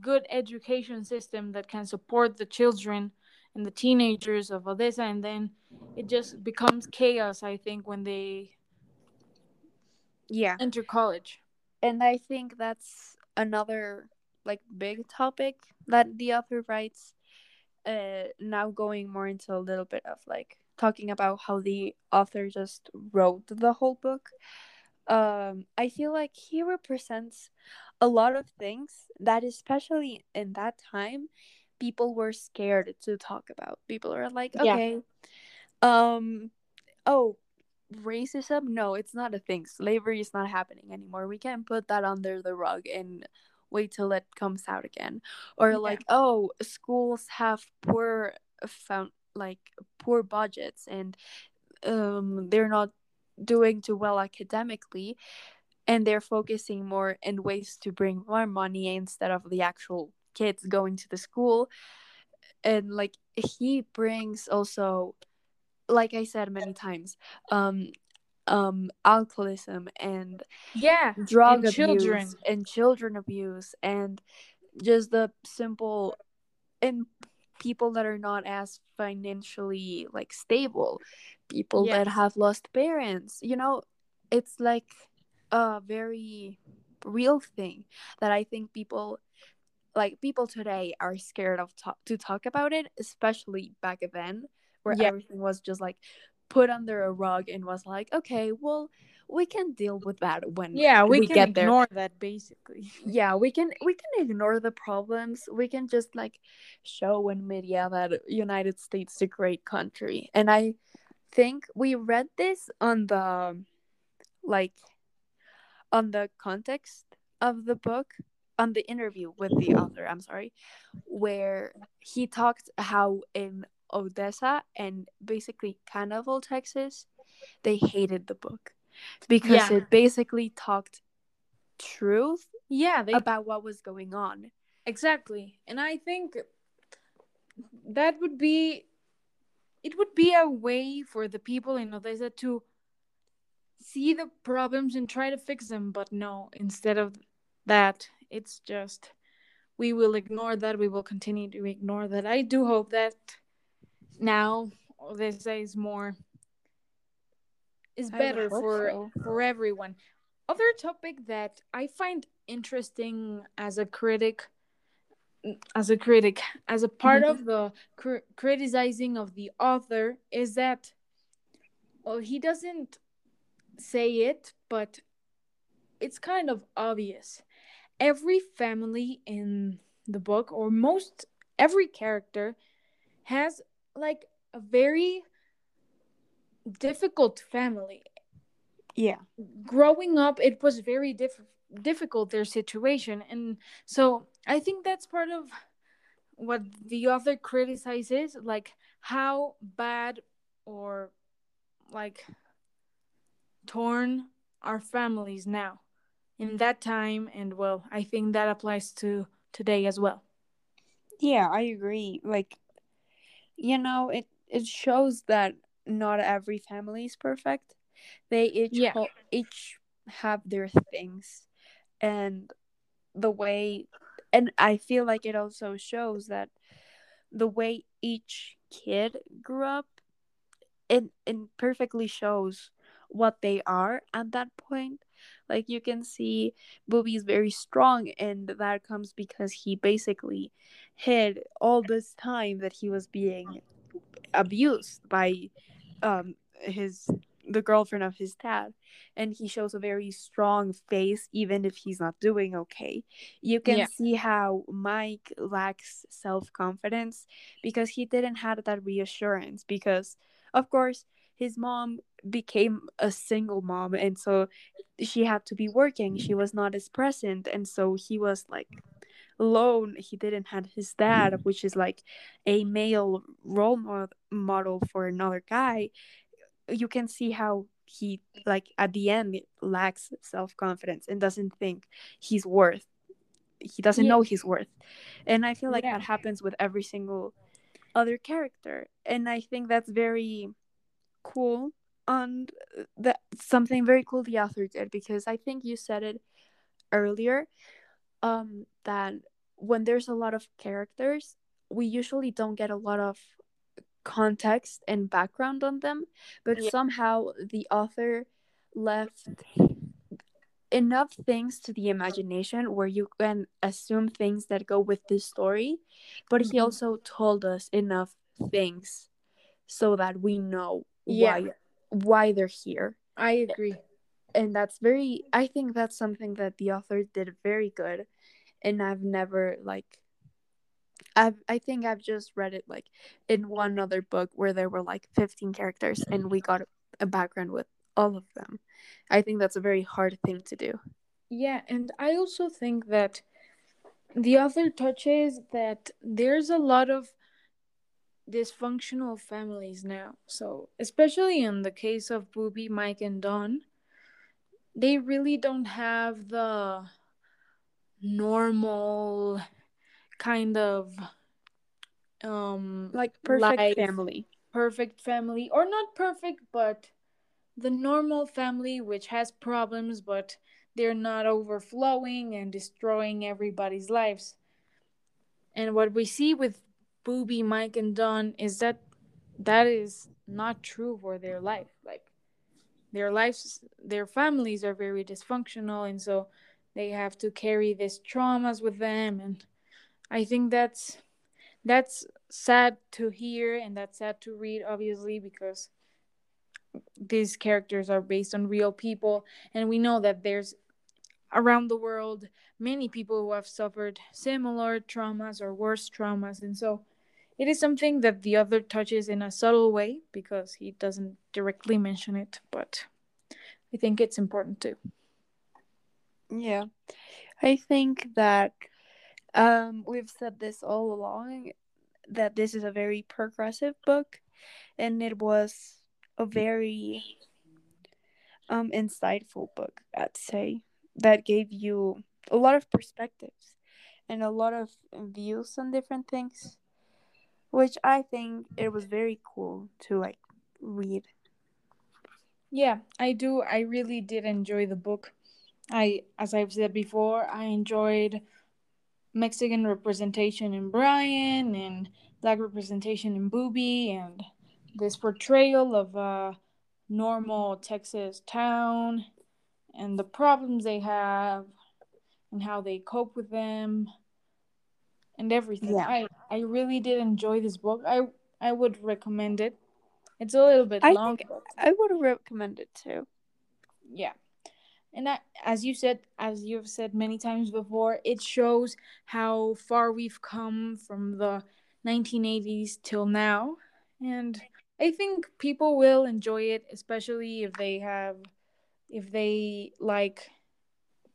good education system that can support the children and the teenagers of Odessa and then it just becomes chaos I think when they yeah enter college and I think that's another like big topic that the author writes. Uh, now going more into a little bit of like talking about how the author just wrote the whole book. Um, I feel like he represents a lot of things that, especially in that time, people were scared to talk about. People are like, Yeah. okay, um, oh, racism no it's not a thing slavery is not happening anymore we can't put that under the rug and wait till it comes out again or Yeah. like oh schools have poor found like poor budgets and um they're not doing too well academically and they're focusing more in ways to bring more money instead of the actual kids going to the school and like he brings also like I said many times, um, um, alcoholism and Yeah. drug and abuse children. and children abuse and just the simple and people that are not as financially like stable, people that have lost parents. You know, it's like a very real thing that I think people like people today are scared of to, to talk about it, especially back then where Yeah. everything was just like put under a rug and was like, okay, well, we can deal with that when Yeah, we, we can get there. ignore that basically. Yeah, we can we can ignore the problems. We can just like show in media that United States is a great country. And I think we read this on the like on the context of the book on the interview with the author i'm sorry where he talked how in odessa and basically Cannaville, texas they hated the book because Yeah. it basically talked truth Yeah, they about what was going on exactly. And I think that would be it would be a way for the people in Odessa to see the problems and try to fix them, but no, instead of that, it's just we will ignore that, we will continue to ignore that. I do hope that now Odessa is more is better for so. for everyone. Other topic that I find interesting as a critic as a critic as a part Mhm. of the cr- criticizing of the author is that well he doesn't say it but it's kind of obvious every family in the book or most every character has like a very difficult family. Yeah. Growing up it was very diff- difficult their situation and so i think that's part of what the author criticizes like how bad or like torn our families now in that time and well i think that applies to today as well. Yeah i agree. Like you know it it shows that not every family is perfect they each Yeah. ho- each have their things and the way and i feel like it also shows that the way each kid grew up it, it perfectly shows what they are at that point like you can see Boobie is very strong and that comes because he basically hid all this time that he was being abused by um his the girlfriend of his dad and he shows a very strong face even if he's not doing okay you can Yeah. see how mike lacks self-confidence because he didn't have that reassurance because of course his mom became a single mom and so she had to be working she was not as present and so he was like alone he didn't have his dad which is like a male role mo- model for another guy you can see how he like at the end lacks self-confidence and doesn't think he's worth he doesn't Yeah. know his worth and i feel like Yeah. that happens with every single other character and i think that's very cool and that something very cool the author did because i think you said it earlier um that when there's a lot of characters we usually don't get a lot of context and background on them but Yeah. somehow the author left enough things to the imagination where you can assume things that go with the story, but he Mhm. also told us enough things so that we know Yeah. why why they're here. I agree. And that's very I think that's something that the author did very good and I've never like I've I think I've just read it like in one other book where there were like 15 characters and we got a background with all of them. I think that's a very hard thing to do. Yeah, and I also think that the author touches that there's a lot of dysfunctional families now. So, especially in the case of Boobie, Mike, and Don, they really don't have the normal kind of um Like perfect life, family. perfect family or not perfect but the normal family which has problems but they're not overflowing and destroying everybody's lives. And what we see with Boobie, Mike, and Don is that that is not true for their life. Like their lives, their families are very dysfunctional, and so they have to carry these traumas with them. And I think that's that's sad to hear, and that's sad to read, obviously, because these characters are based on real people, and we know that there's around the world many people who have suffered similar traumas or worse traumas and so it is something that the author touches in a subtle way because he doesn't directly mention it but i think it's important too Yeah. I think that um we've said this all along that this is a very progressive book and it was a very um insightful book, I'd say, that gave you a lot of perspectives and a lot of views on different things, which I think it was very cool to like read. yeah i do i really did enjoy the book i as i've said before i enjoyed mexican representation in brian and black representation in boobie and this portrayal of a normal texas town and the problems they have and how they cope with them and everything. Yeah. I I really did enjoy this book. I I would recommend it. It's a little bit I long, I would recommend it too. yeah. And that, as you said, as you've said many times before, it shows how far we've come from the 1980s till now. And I think people will enjoy it, especially if they have, if they like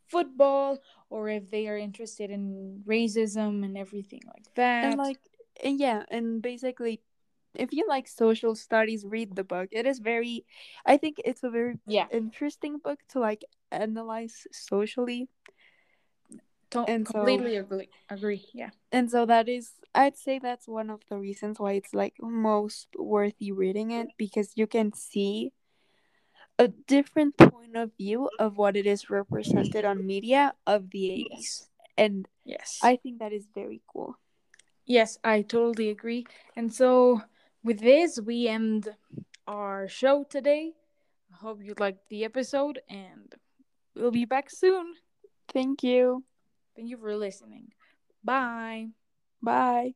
football or if they are interested in racism and everything like that. And like and yeah, and basically if you like social studies, read the book. It is very I think it's a very yeah, interesting book to like analyze socially. to- and so- completely agree. Agree. Yeah. And so that is I'd say that's one of the reasons why it's like most worthy reading it because you can see a different point of view of what it is represented on media of the 80s. Yes. And Yes. I think that is very cool. Yes, I totally agree. And so with this, we end our show today. I hope you liked the episode, and we'll be back soon. Thank you. Thank you for listening. Bye. Bye.